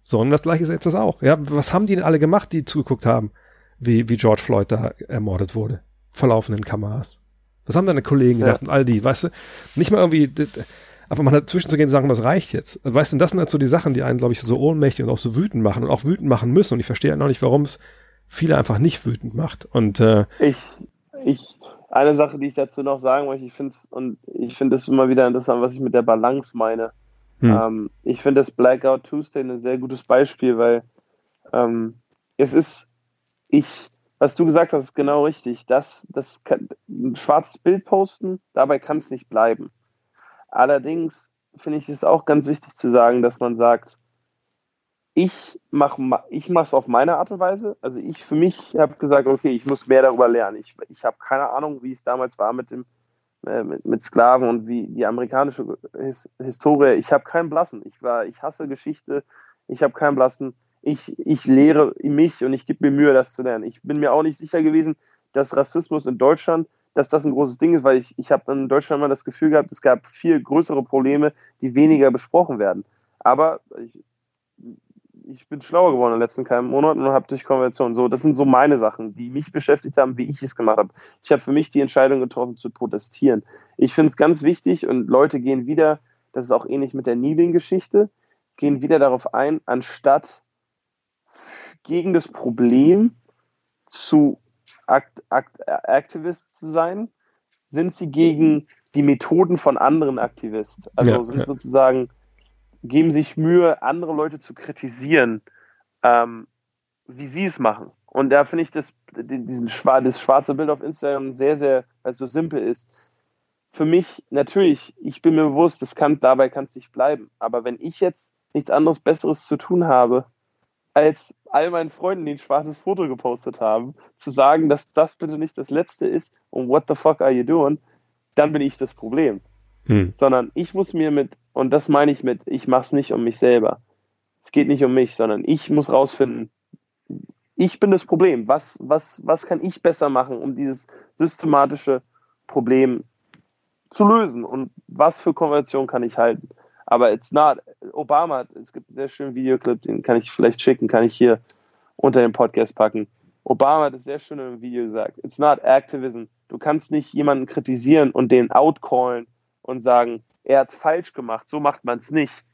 So, und das gleiche ist jetzt das auch. Ja, was haben die denn alle gemacht, die zugeguckt haben, wie, wie George Floyd da ermordet wurde? Verlaufenden Kameras. Was haben deine Kollegen gedacht ja. und all die, weißt du? Nicht mal irgendwie, einfach mal dazwischen zu gehen und sagen, was reicht jetzt? Weißt du, das sind halt so die Sachen, die einen, glaube ich, so ohnmächtig und auch so wütend machen und auch wütend machen müssen. Und ich verstehe halt noch nicht, warum es viele einfach nicht wütend macht. Und äh, ich, ich, eine Sache, die ich dazu noch sagen möchte, ich finde es, und ich finde es immer wieder interessant, was ich mit der Balance meine. Hm. Ähm, ich finde das Blackout Tuesday ein sehr gutes Beispiel, weil ähm, es ist, ich, was du gesagt hast, ist genau richtig. Das, das kann, ein schwarzes Bild posten, dabei kann es nicht bleiben. Allerdings finde ich es auch ganz wichtig zu sagen, dass man sagt, ich mache ich es auf meine Art und Weise. Also ich für mich habe gesagt, okay, ich muss mehr darüber lernen. Ich, ich habe keine Ahnung, wie es damals war mit dem äh, mit, mit, Sklaven und wie die amerikanische His Historie. Ich habe keinen Blassen. Ich war, ich hasse Geschichte. Ich habe keinen Blassen. Ich, ich lehre mich und ich gebe mir Mühe, das zu lernen. Ich bin mir auch nicht sicher gewesen, dass Rassismus in Deutschland, dass das ein großes Ding ist, weil ich, ich habe in Deutschland immer das Gefühl gehabt, es gab viel größere Probleme, die weniger besprochen werden. Aber ich, ich bin schlauer geworden in den letzten keinen Monaten und habe durch Konvention. So, das sind so meine Sachen, die mich beschäftigt haben, wie ich es gemacht habe. Ich habe für mich die Entscheidung getroffen, zu protestieren. Ich finde es ganz wichtig und Leute gehen wieder, das ist auch ähnlich mit der Kneeling-Geschichte, gehen wieder darauf ein, anstatt gegen das Problem zu Act, Act, Activist zu sein, sind sie gegen die Methoden von anderen Aktivisten. Also ja, sind ja. sozusagen geben sich Mühe, andere Leute zu kritisieren, ähm, wie sie es machen. Und da finde ich das, diesen, das schwarze Bild auf Instagram sehr, sehr, weil es so simpel ist. Für mich, natürlich, ich bin mir bewusst, das kann, dabei kann es nicht bleiben. Aber wenn ich jetzt nichts anderes Besseres zu tun habe, als all meinen Freunden, die ein schwarzes Foto gepostet haben, zu sagen, dass das bitte nicht das Letzte ist und what the fuck are you doing, dann bin ich das Problem. Hm. Sondern ich muss mir mit und das meine ich mit, ich mache es nicht um mich selber. Es geht nicht um mich, sondern ich muss rausfinden, ich bin das Problem. Was, was, was kann ich besser machen, um dieses systematische Problem zu lösen? Und was für Konvention kann ich halten? Aber it's not, Obama, es gibt einen sehr schönen Videoclip, den kann ich vielleicht schicken, kann ich hier unter dem Podcast packen. Obama hat es sehr schön im Video gesagt. It's not activism. Du kannst nicht jemanden kritisieren und den outcallen und sagen, er hat es falsch gemacht, so macht man es nicht.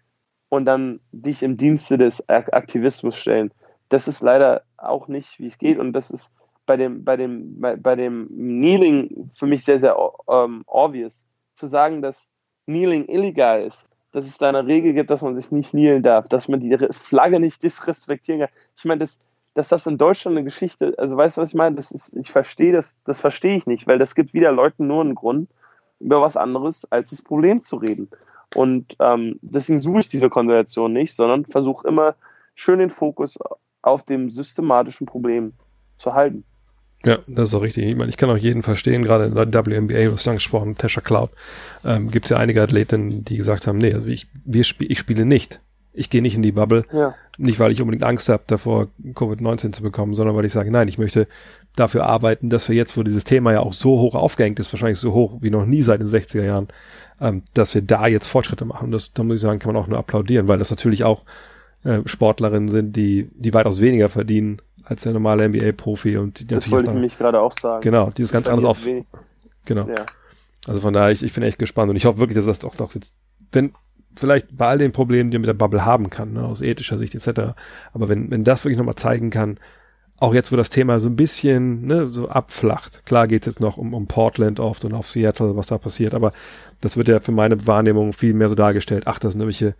Und dann dich im Dienste des Aktivismus stellen das ist leider auch nicht, wie es geht. Und das ist bei dem, bei dem, bei, bei dem Kneeling für mich sehr, sehr ähm, obvious. Zu sagen, dass Kneeling illegal ist, dass es da eine Regel gibt, dass man sich nicht kneelen darf, dass man die Flagge nicht disrespektieren kann. Ich meine, das, dass das in Deutschland eine Geschichte, also weißt du, was ich meine? Das ist, ich verstehe das, das verstehe ich nicht, weil das gibt wieder Leuten nur einen Grund, über was anderes als das Problem zu reden. Und ähm, deswegen suche ich diese Konstellation nicht, sondern versuche immer schön den Fokus auf dem systematischen Problem zu halten. Ja, das ist auch richtig. Ich meine, ich kann auch jeden verstehen, gerade in der WNBA, du hast angesprochen, Tasha Cloud, ähm, gibt es ja einige Athletinnen, die gesagt haben, nee, also ich, wir sp ich spiele nicht. Ich gehe nicht in die Bubble. Ja. Nicht, weil ich unbedingt Angst habe, davor Covid-19 zu bekommen, sondern weil ich sage, nein, ich möchte dafür arbeiten, dass wir jetzt, wo dieses Thema ja auch so hoch aufgehängt ist, wahrscheinlich so hoch wie noch nie seit den 60er Jahren, ähm, dass wir da jetzt Fortschritte machen. Das, da muss ich sagen, kann man auch nur applaudieren, weil das natürlich auch äh, Sportlerinnen sind, die, die weitaus weniger verdienen als der normale NBA-Profi und die das natürlich wollte ich nämlich gerade auch sagen. Genau, die ist ganz anders auf. Genau. Ja. Also von daher, ich, ich bin echt gespannt und ich hoffe wirklich, dass das doch, doch jetzt, wenn vielleicht bei all den Problemen, die man mit der Bubble haben kann, ne, aus ethischer Sicht etc., aber wenn, wenn das wirklich nochmal zeigen kann, auch jetzt, wo das Thema so ein bisschen ne, so abflacht. Klar geht es jetzt noch um, um Portland oft und auf Seattle, was da passiert, aber das wird ja für meine Wahrnehmung viel mehr so dargestellt. Ach, das sind irgendwelche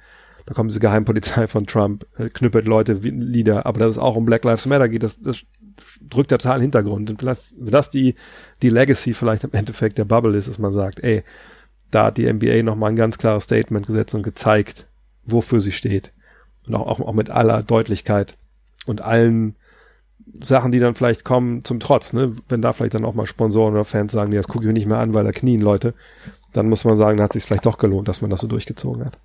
da kommt diese Geheimpolizei von Trump, äh, knüppelt Leute wie Lieder, aber dass es auch um Black Lives Matter geht, das, das drückt der total Hintergrund. Und das, das die, die Legacy vielleicht im Endeffekt der Bubble ist, dass man sagt, ey, da hat die NBA nochmal ein ganz klares Statement gesetzt und gezeigt, wofür sie steht. Und auch, auch, auch mit aller Deutlichkeit und allen Sachen, die dann vielleicht kommen zum Trotz, ne? Wenn da vielleicht dann auch mal Sponsoren oder Fans sagen, nee, das gucke ich mir nicht mehr an, weil da knien Leute, dann muss man sagen, da hat sich vielleicht doch gelohnt, dass man das so durchgezogen hat.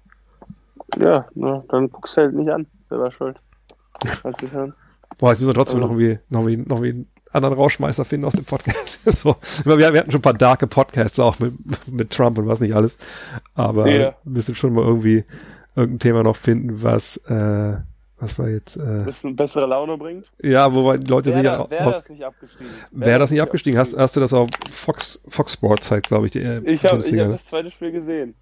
Ja, na, dann guckst du halt nicht an. Selber schuld. Boah, jetzt müssen wir trotzdem ja. noch irgendwie, noch wie, noch wie einen anderen Rauschmeister finden aus dem Podcast. so. wir, wir hatten schon ein paar darke Podcasts auch mit, mit Trump und was nicht alles. Aber wir müssen schon mal irgendwie irgendein Thema noch finden, was, äh, was war jetzt, äh, bisschen bessere Laune bringt. Ja, wo die Leute sich ja Wäre das nicht abgestiegen? Wäre das nicht abgestiegen? Hast, hast du das auf Fox, Fox Sports halt, glaube ich, die, äh, Ich habe hab das zweite Spiel gesehen.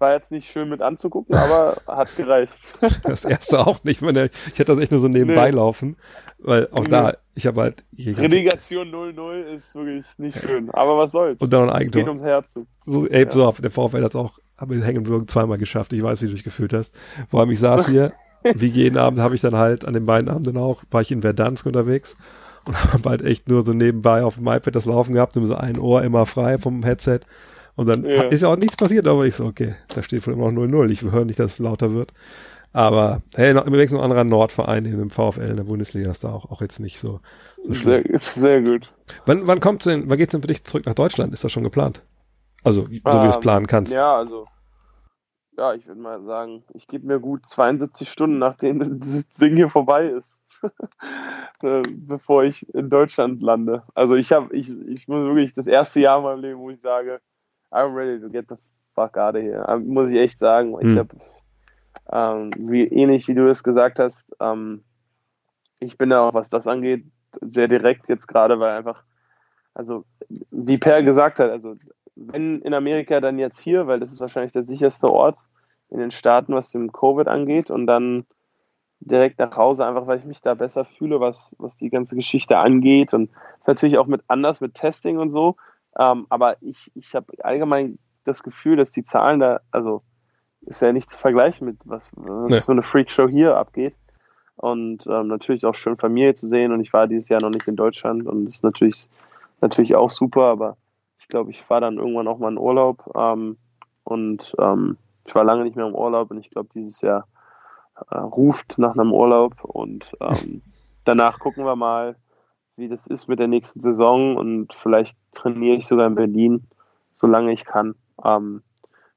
War jetzt nicht schön mit anzugucken, aber hat gereicht. Das erste auch nicht. Ich, ich hätte das echt nur so nebenbei nee. laufen, weil auch nee. da, ich habe halt. Relegation 0-0 ist wirklich nicht schön, aber was soll's. Und dann ein Eigentor. Es geht ums Herz. So, ey, ja. so auf, der VfL hat es auch, habe ich Hängenwürgen zweimal geschafft. Ich weiß, wie du dich gefühlt hast. Vor allem, ich saß hier, wie jeden Abend habe ich dann halt, an den beiden Abenden auch, war ich in Verdansk unterwegs und habe halt echt nur so nebenbei auf dem iPad das Laufen gehabt, nur so ein Ohr immer frei vom Headset und dann ja. ist ja auch nichts passiert, aber ich so, okay, da steht wohl immer noch 0-0. Ich höre nicht, dass es lauter wird. Aber hey, noch, im Wechsel noch ein anderer Nordverein in dem VfL in der Bundesliga ist da auch, auch jetzt nicht so, so schlimm. Sehr, sehr gut. Wann, wann kommt's denn, wann geht's denn für dich zurück nach Deutschland? Ist das schon geplant? Also, so wie du es ähm, planen kannst. Ja, also, ja, ich würde mal sagen, ich gebe mir gut 72 Stunden, nachdem das Ding hier vorbei ist, äh, bevor ich in Deutschland lande. Also ich habe, ich, ich muss wirklich das erste Jahr in meinem Leben, wo ich sage, I'm ready to get the fuck out of here. Ähm, muss ich echt sagen. Ich hm. habe, ähm, wie ähnlich wie du es gesagt hast, ähm, ich bin da auch, was das angeht, sehr direkt jetzt gerade, weil einfach, also wie Per gesagt hat, also wenn in Amerika, dann jetzt hier, weil das ist wahrscheinlich der sicherste Ort in den Staaten, was dem Covid angeht und dann direkt nach Hause, einfach weil ich mich da besser fühle, was, was die ganze Geschichte angeht und ist natürlich auch mit anders mit Testing und so, ähm, aber ich, ich habe allgemein das Gefühl, dass die Zahlen da, also ist ja nicht zu vergleichen mit was, was nee. für eine Freakshow hier abgeht. Und ähm, natürlich auch schön Familie zu sehen. Und ich war dieses Jahr noch nicht in Deutschland und das ist natürlich, natürlich auch super, aber ich glaube, ich fahre dann irgendwann auch mal in Urlaub. Ähm, und ähm, ich war lange nicht mehr im Urlaub und ich glaube, dieses Jahr äh, ruft nach einem Urlaub und ähm, danach gucken wir mal, wie das ist mit der nächsten Saison und vielleicht trainiere ich sogar in Berlin, solange ich kann. Ähm,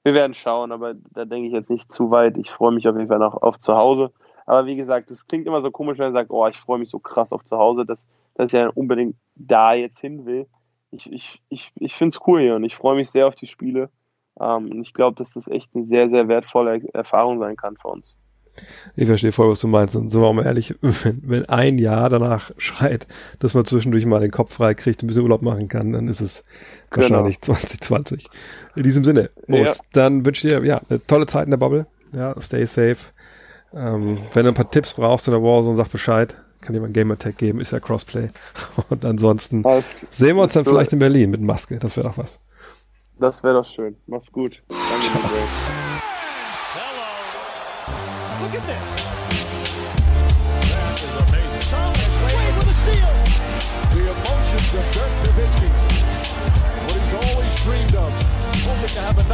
wir werden schauen, aber da denke ich jetzt nicht zu weit. Ich freue mich auf jeden Fall noch auf zu Hause. Aber wie gesagt, das klingt immer so komisch, wenn er sagt, oh, ich freue mich so krass auf zu Hause, dass, dass er unbedingt da jetzt hin will. Ich, ich, ich, ich finde es cool hier und ich freue mich sehr auf die Spiele. Ähm, und ich glaube, dass das echt eine sehr, sehr wertvolle Erfahrung sein kann für uns. Ich verstehe voll, was du meinst. Und sind wir auch mal ehrlich, wenn, wenn ein Jahr danach schreit, dass man zwischendurch mal den Kopf frei kriegt, ein bisschen Urlaub machen kann, dann ist es genau. wahrscheinlich 2020. In diesem Sinne, Moritz, ja. dann wünsche ich dir ja, eine tolle Zeit in der Bubble. Ja, stay safe. Ähm, wenn du ein paar Tipps brauchst in der Warzone, sag Bescheid. Kann jemand Game Attack geben, ist ja Crossplay. Und ansonsten sehen wir uns dann vielleicht in Berlin mit Maske. Das wäre doch was. Das wäre doch schön. Mach's gut. Danke,